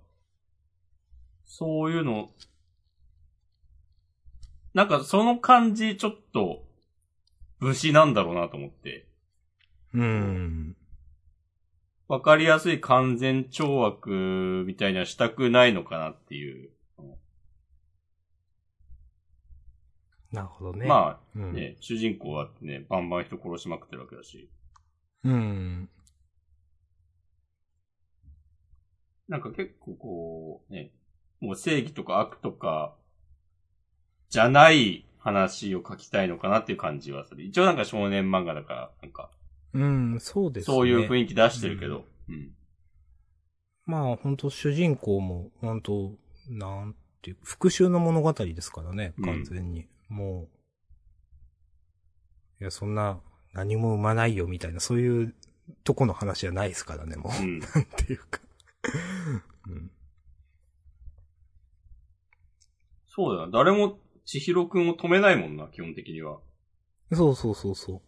そういうの、なんかその感じちょっと、武士なんだろうなと思って、うん。わかりやすい完全懲悪みたいにはしたくないのかなっていう。なるほどね。あ、まあ、うん。ね、主人公はね、バンバン人殺しまくってるわけだし。うん。なんか結構こう、ね、もう正義とか悪とか、じゃない話を書きたいのかなっていう感じはする。一応なんか少年漫画だから、なんか、うん、そうですね。そういう雰囲気出してるけど。うん。まあ、本当主人公も、本当なんていう、復讐の物語ですからね、うん完全に。もう、いや、そんな、何も生まないよ、みたいな、そういうとこの話じゃないですからね、もう。うん。[laughs] なんていうか。うん。そうだな。誰も千尋くんを止めないもんな、基本的には。そうそうそうそ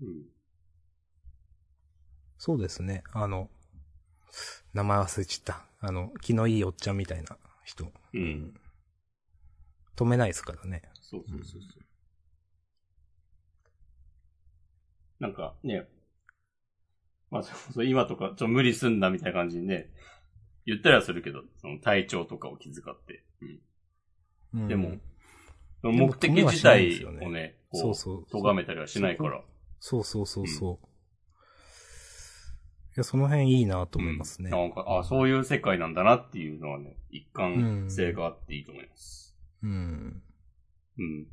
う。うん。そうですね。あの、名前忘れちゃった。あの、気のいいおっちゃんみたいな人。うん。止めないですからね。そうそうそうそう。なんかね、まあ、そうそう今とかちょ無理すんだみたいな感じにね、言ったりはするけど、その体調とかを気遣って。うん。うん、でも、も目的自体をね、こそうそうう、咎めたりはしないから。そうそうそうそう。いや、その辺いいなと思いますね。なんか、あ、そういう世界なんだなっていうのはね、一貫性があっていいと思います。うん。うん。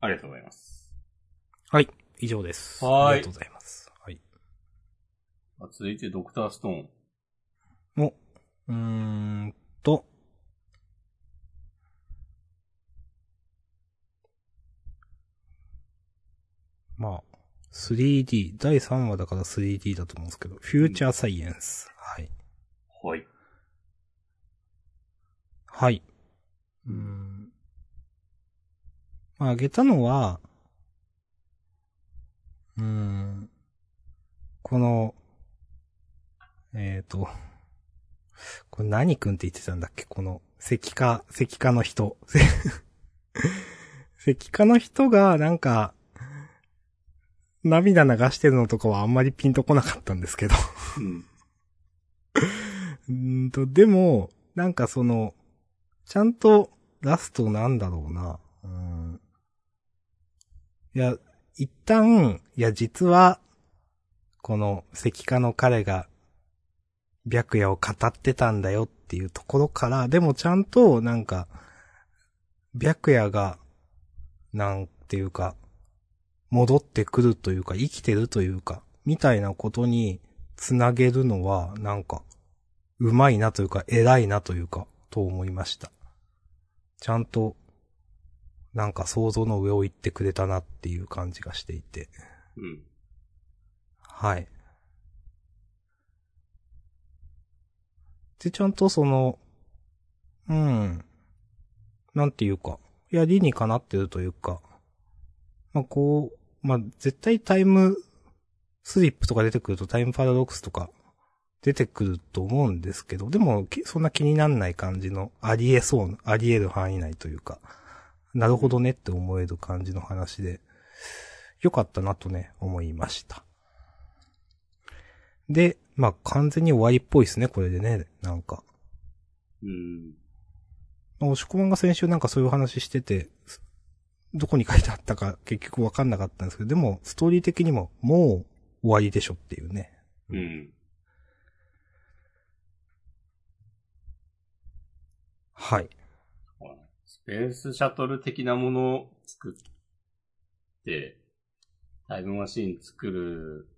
ありがとうございます。はい。以上です。はーいありがとうございます。はい。あ続いて、ドクターストーン。お、うーんと、まあ、3D、第3話だから 3D だと思うんですけど、フューチャーサイエンス。はい。はい。はい。うーん。まあ、あげたのは、うーん。この、えっ、と、これ何くんって言ってたんだっけ？この、石化、石化の人。[laughs] 石化の人が、なんか、涙流してるのとかはあんまりピンとこなかったんですけど。うんと、でも、なんかその、ちゃんとラストなんだろうな。うん。いや、一旦、いや、実は、この石化の彼が、白夜を語ってたんだよっていうところから、でもちゃんと、なんか、白夜が、なんていうか、戻ってくるというか、生きてるというか、みたいなことにつなげるのは、なんか、うまいなというか、偉いなというか、と思いました。ちゃんと、なんか想像の上を行ってくれたなっていう感じがしていて。うん。はい。で、ちゃんとその、うん。なんていうか、やりにかなってるというか、まあこう、まあ絶対タイムスリップとか出てくるとタイムパラドックスとか出てくると思うんですけど、でもそんな気になんない感じのありえそう、ありえる範囲内というか、なるほどねって思える感じの話で、よかったなとね、思いました。で、まあ完全に終わりっぽいですね、これでね、なんか。うん。まあ押し込まんが先週なんかそういう話してて、どこに書いてあったか結局わかんなかったんですけど、でもストーリー的にももう終わりでしょっていうね。うん。はい。スペースシャトル的なものを作って、タイムマシン作る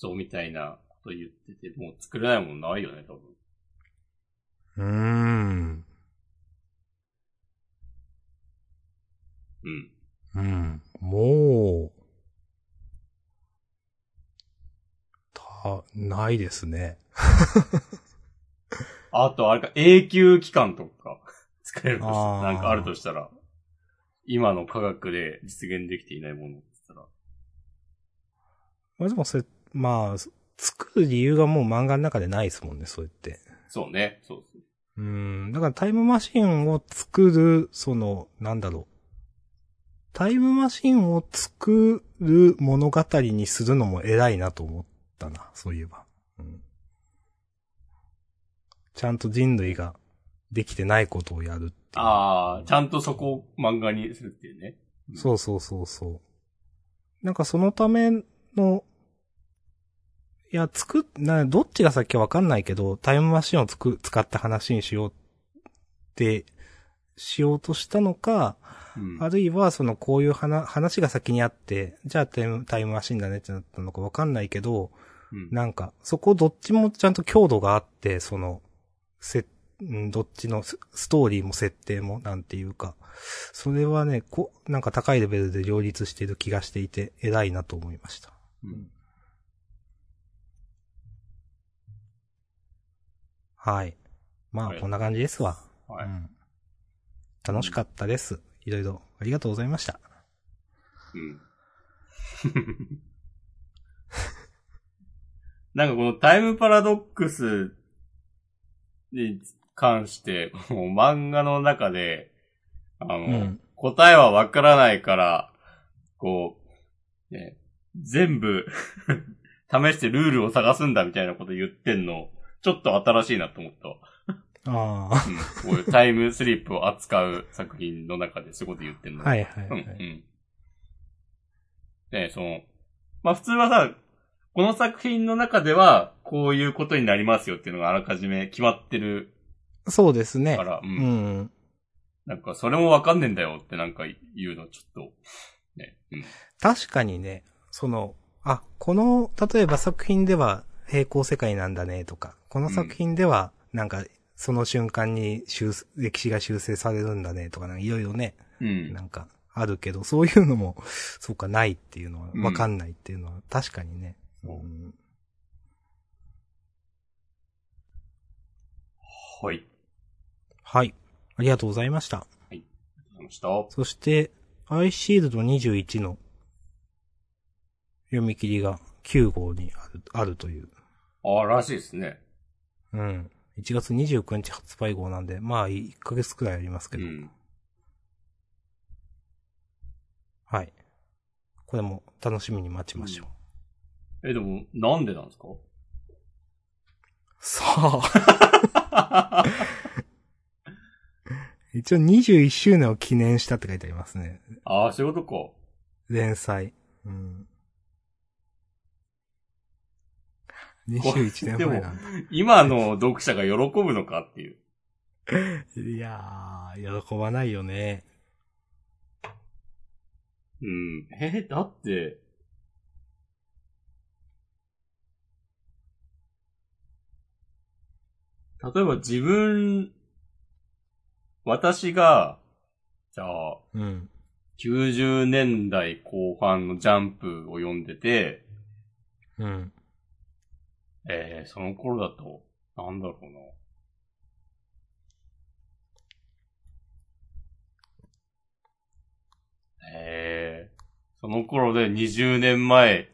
ぞみたいなこと言ってて、もう作れないもんないよね、多分。うーん。うん。うん。もう、た、ないですね。あと、あれか、永久期間とか、作れるとなんかあるとしたら、今の科学で実現できていないものって言ったら、まあでもそれ、まあ、作る理由がもう漫画の中でないですもんね、そうやって。そうね、そうそう。うん。だからタイムマシンを作る、その、なんだろう。タイムマシンを作る物語にするのも偉いなと思ったな、そういえば。うん、ちゃんと人類ができてないことをやるって。ああ、ちゃんとそこを漫画にするっていうね。そうそうそうそう。なんかそのための、いや、作っ、な、どっちが先かわかんないけど、タイムマシンをつく、使った話にしようって、しようとしたのか、うん。あるいはそのこういう話、話が先にあって、じゃあタイム、タイムマシンだねってなったのかわかんないけど、うんなんか、そこどっちもちゃんと強度があって、その、せ、んどっちのスストーリーも設定も、なんていうか、それはね、こ、なんか高いレベルで両立している気がしていて、偉いなと思いました。うんはい。まあ、はいこんな感じですわ。はい。うん。楽しかったです。いろいろ、ありがとうございました。うん。[laughs] なんかこのタイムパラドックスに関して、もう漫画の中で、あの、うん答えはわからないから、こう、ね、全部 [laughs] 試してルールを探すんだみたいなこと言ってんの、ちょっと新しいなと思ったわ。あうん。こういうタイムスリップを扱う作品の中でそういうこと言ってんあ。の。はいはいうん、はい。うん。ねその、まあ普通はさ、この作品の中では、こういうことになりますよっていうのがあらかじめ決まってるそうですねか。ら、うん。うん。なんか、それもわかんねえんだよってなんか言うのちょっと、ね、うん。確かにね、その、あ、この、例えば作品では平行世界なんだねとか、この作品では、なんか、その瞬間に修歴史が修正されるんだねとか、なんかいろいろね、うん。なんか、あるけど、そういうのも、[laughs] そうか、ないっていうのは、うんわかんないっていうのは、確かにね。そううんはい。はい。ありがとうございました。ありがとうございました。そして、アイシールド21の読み切りが9号にある、あるという。ああ、らしいですね。うん。1月29日発売号なんで、まあ、1ヶ月くらいありますけど。うん。はい。これも楽しみに待ちましょう。え、でも、なんでなんですか？さあ。[laughs] 一応21周年を記念したって書いてありますね。ああ、そういうことか。連載。うん。21年前なんだ。今の読者が喜ぶのかっていう。いやー、喜ばないよね。うん。え、だって、例えば自分、私が、じゃあ、うん。90年代後半のジャンプを読んでて、うん。えー、その頃だと、なんだろうな。へえ。その頃で20年前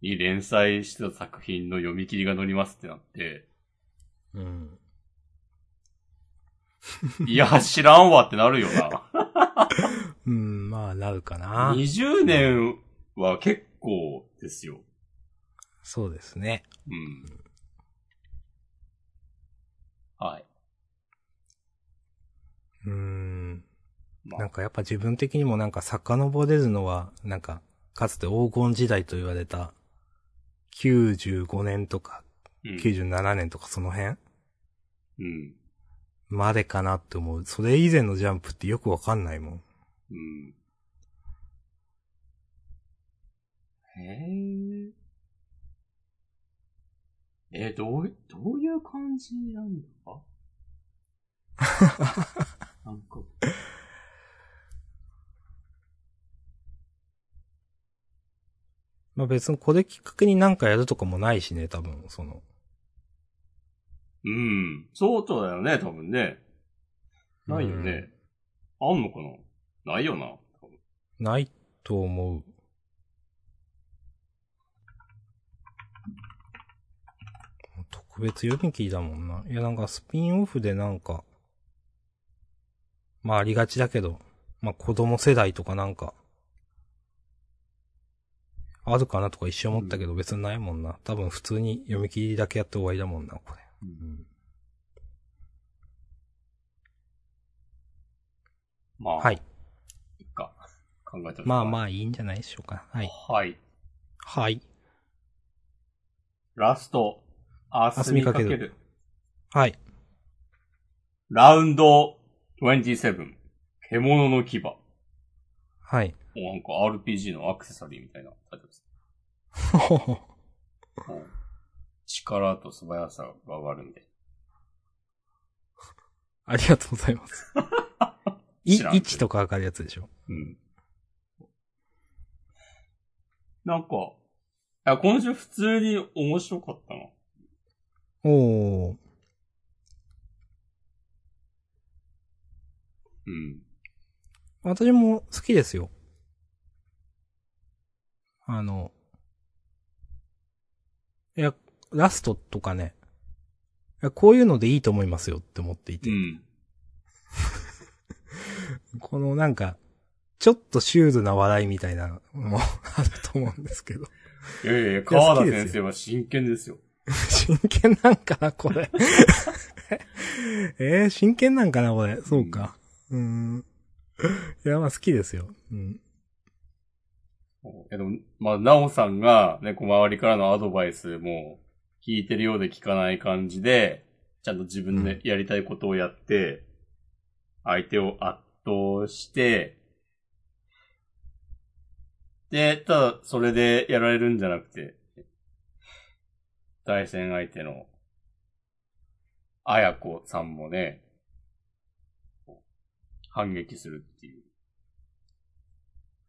に連載してた作品の読み切りが載りますってなって、うん。いや、知らんわってなるよな。[laughs] うん、まあ、なるかな。20年は結構ですよ。そうですね。うん。はい。うーん。まあ、なんかやっぱ自分的にもなんか遡れるのは、なんか、かつて黄金時代と言われた、95年とか、うん。97年とかその辺うん。までかなって思う。それ以前のジャンプってよくわかんないもん。うん。へえ。えー、どう、どういう感じなんだ？[laughs] なんか、まあ別にこれきっかけになんかやるとかもないしね、多分、その。うん。そうとだよね、多分ね。ないよね。あんのかな？ないよな。ないと思う。特別読み切りだもんな。いやなんかスピンオフでなんか、まあありがちだけど、まあ子供世代とかなんか、あるかなとか一瞬思ったけど別にないもんな。多分普通に読み切りだけやって終わりだもんな、これ。うんまあ、。はいい。か。考えたまあまあ。あいいんじゃないでしょうか。はい。はい。はい。ラスト、明日にかける。はい。ラウンド27、獣の牙。もはい。うなんか RPG のアクセサリーみたいなタイトルです。うん力と素早さが上がるんで。ありがとうございます。[laughs] い、位置とかわかるやつでしょ？うん。なんか、いや、今週普通に面白かったな。おー。うん。私も好きですよ。あの、いや、ラストとかね、いやこういうのでいいと思いますよって思っていうて、ん。[laughs] このなんか、ちょっとシュールな笑いみたいなのもあると思うんですけど。いやいやいや、川田先生は真剣ですよ。[laughs] 真剣なんかな、これ。[laughs] えー、真剣なんかな、これ。そうか。うーん。いや、まあ好きですよ。うん。けど、まあ、なおさんが、ね、こう周りからのアドバイスも、聞いてるようで聞かない感じで、ちゃんと自分でやりたいことをやって、相手を圧倒して、で、ただ、それでやられるんじゃなくて、対戦相手の、あやこさんもね、反撃するっていう。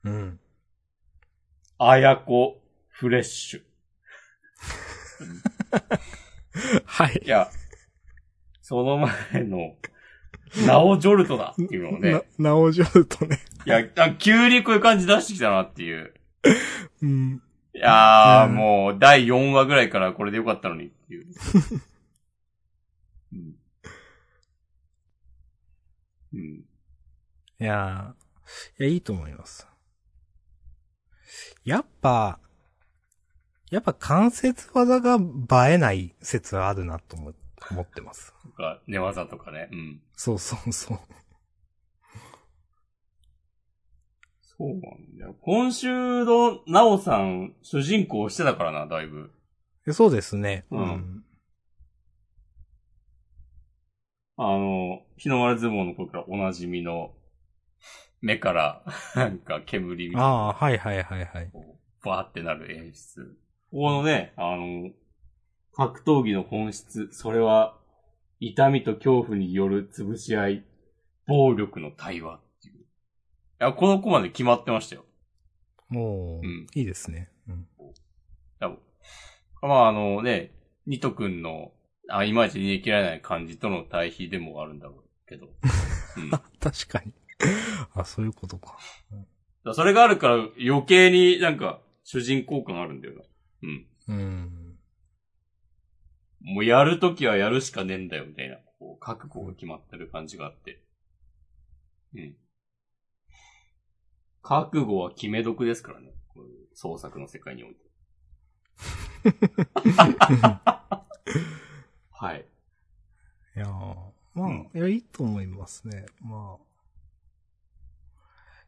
うん。あやこフレッシュ。はいい。や、その前の、ナオジョルトだっていうのをね、な、なおじょるとね。いや、あ急にこういう感じ出してきたなっていう。うん。いやー、うんもう、第4話ぐらいからこれでよかったのにっていう。[laughs] うん。うん。いやー、いや、いいと思います。やっぱ、やっぱ関節技が映えない説はあるなと思思ってます。とか、寝技とかね。うん。そうそうそう。そうなんだよ。今週のナオさん、主人公してたからな、だいぶ。えそうですね。うんあの、日の丸相撲の頃からおなじみの、目から、[laughs] なんか煙みたいな。ああ、はいはいはいはい。こうバーってなる演出。ここのね、あの、格闘技の本質、それは、痛みと恐怖による潰し合い、暴力の対話や、この子まで決まってましたよ。もう、うんいいですね。うん。まあ、あのね、ニト君の、あ、いまいち逃げ切られない感じとの対比でもあるんだろうけど。[laughs] うん。確かに。あ、そういうことか。らそれがあるから余計になんか主人公感あるんだよな。うん。うん。もうやるときはやるしかねえんだよ、みたいな。こう、覚悟が決まってる感じがあって。うん。覚悟は決め得ですからね。こういう創作の世界において。[laughs] はい。いやーまあ、うんいや、いいと思いますね。まあ。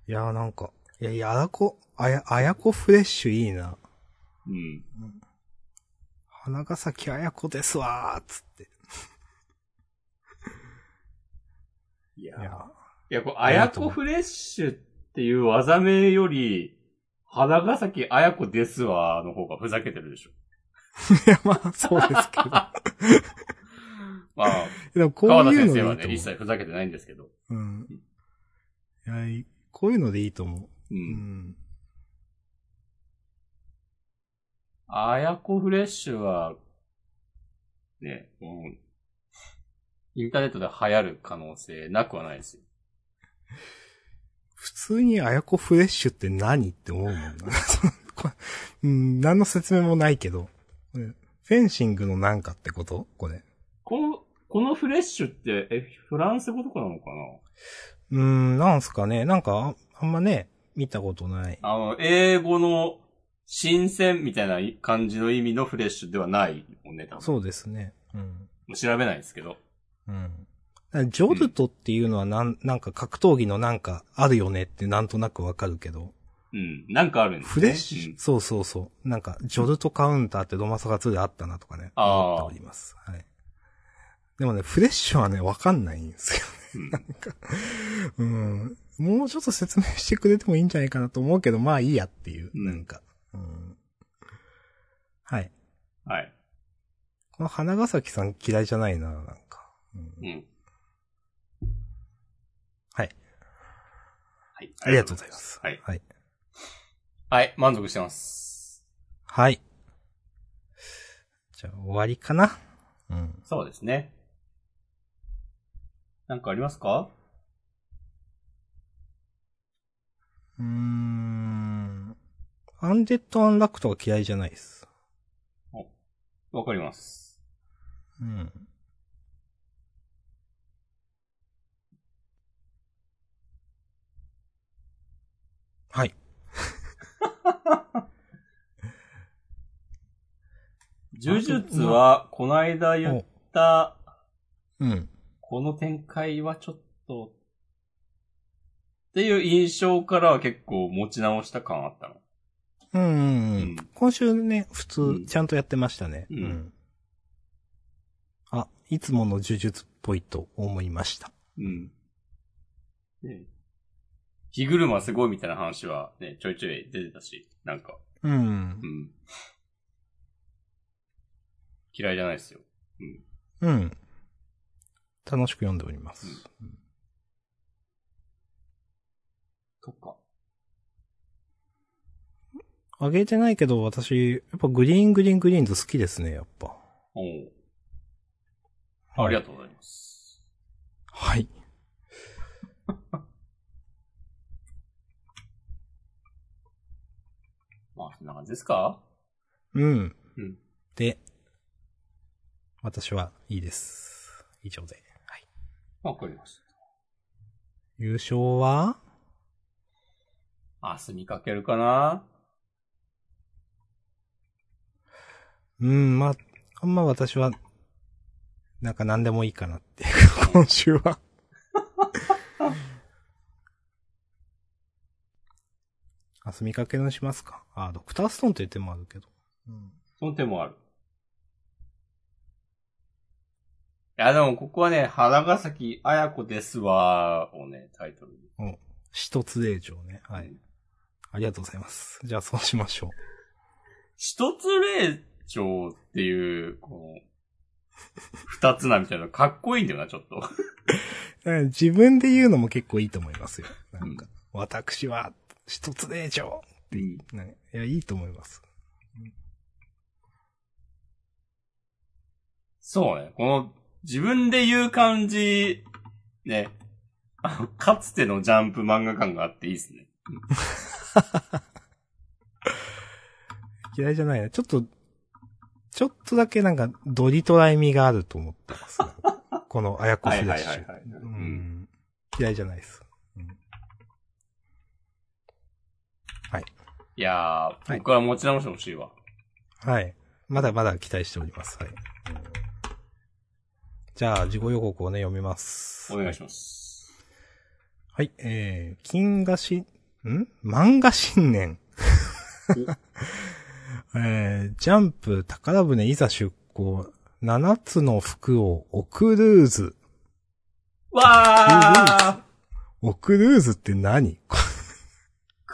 いやーなんか、いや、いや、あやこ、あや、あやこフレッシュいいな。うん。花ヶ崎あやこですわー、つって。いやいやいや、こう、あやこフレッシュっていう技名より、花ヶ崎あやこですわの方がふざけてるでしょ。いや、まあ、そうですけど。[laughs] まあ、でもこう川田いうの先生はね。一切ふざけてないんですけど。うん。いや、いこういうのでいいと思う。う。うんん。あやこフレッシュは、ね、もう、インターネットで流行る可能性なくはないですよ。普通にあやこフレッシュって何って思うもんな。[laughs] うん、何の説明もないけど。フェンシングのなんかってこと？これ。この、このフレッシュって、え、フランス語とかなのかな？うーん、なんすかね。なんか、ああんまね、見たことない。あの、英語の新鮮みたいな感じの意味のフレッシュではないもんね、多分。そうですね。うん。調べないですけど。うん。ジョルトっていうのはなん、なんか格闘技のなんかあるよねってなんとなくわかるけど、うん。なんかあるんですね。フレッシュ、うんそうそうそう。なんか、ジョルトカウンターってドマサガ2であったなとかね。あー思っております。はい。でもね、フレッシュはね、わかんないんですようんうん。もうちょっと説明してくれてもいいんじゃないかなと思うけど、まあいいやっていう、うんなんか。うん。はい。はい。この花ヶ崎さん嫌いじゃないな、なんか。うんうん。はい。はい。ありがとうございます。はい。はい。はい。満足してます。はい。じゃあ、終わりかなうん。そうですね。なんかありますか？うーん。アンデッド・アンラックとか嫌いじゃないです。わかります。うん。はい。[laughs] 呪術は、この間言った、うん。この展開はちょっと、っていう印象からは結構持ち直した感あったの。うんうんううんん。今週ね、普うん通、ちゃんとやってましたね。うんあ、いつもの呪術っぽいと思いました。うん。ね火車すごいみたいな話はね、ちょいちょい出てたし、なんか、うんう。ん。嫌いじゃないですよ。うん。うん。楽しく読んでおります。とか。あげてないけど、私、やっぱグリーングリーングリーンズ好きですね、やっぱ。おうありがとうございます。はい。[laughs] まあ、そんな感じですか？うん。うん。で、私はいいです。以上で。はい。わかりまし優勝は？た。明日見かけるかな？うん、まあ、あんま私は、なんか何でもいいかなって今週は。明日見かけるにしますか？あ、ドクターストーンって言ってもあるけど。うん。その手もある。いや、でもここはね、花ヶ崎綾子ですわーをね、タイトルに。一つ令状ね。はい。ありがとうございます。じゃあそうしましょう。一つ霊長っていう、この、二つなみたいなのかっこいいんだよな、ちょっと。[laughs] うん自分で言うのも結構いいと思いますよ。なんか、私は一つ令状っていい、ね。いや、いいと思います。そうね。この、自分で言う感じ、ね。かつてのジャンプ漫画感があっていいですね。嫌いじゃないな。ちょっと、ちょっとだけなんか、ドリトライ味があると思ってます。このあやこフレッシュはいはいはいはい。うん。嫌いじゃないです。いやー、はい僕は持ち直してほしいわ。はい。まだまだ期待しております。はい。じゃあ、自己予告をね、読みます。お願いします。はい、えー、金河し、ん？漫画新年。[laughs] えー、ジャンプ宝船いざ出航。七つの服をオクルーズ。わーオクルーズって何？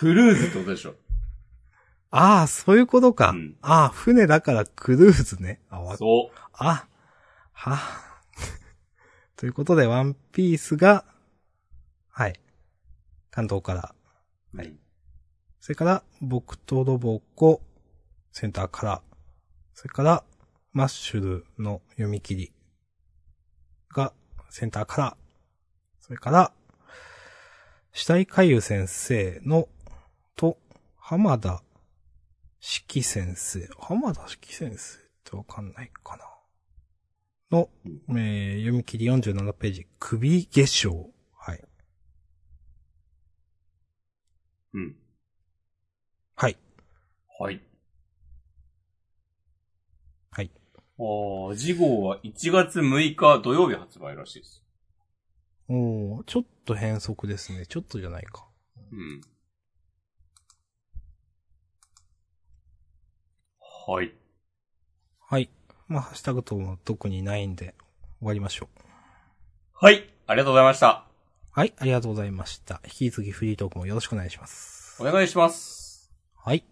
クルーズってことでしょ。ああ、そういうことか。うんああ、船だからクルーズね。あ、わ、そう。あ、は、ということで、ワンピースが、はい。関東から。はい。それから、僕とロボコ、センターから。それから、マッシュルの読み切りがセンターから。それから、死体回遊先生の、と、浜田四季先生。浜田四季先生ってわかんないかな？の、えー読み切り47ページ、首化粧。はい。うん。はい。はい。はい。あー、次号は1月6日土曜日発売らしいです。おーちょっと変則ですね。ちょっとじゃないか。うん。はい。はい。まあ、ハッシュタグとも特にないんで、終わりましょう。はい。ありがとうございました。はい、ありがとうございました。引き続きフリートークもよろしくお願いします。お願いします。はい。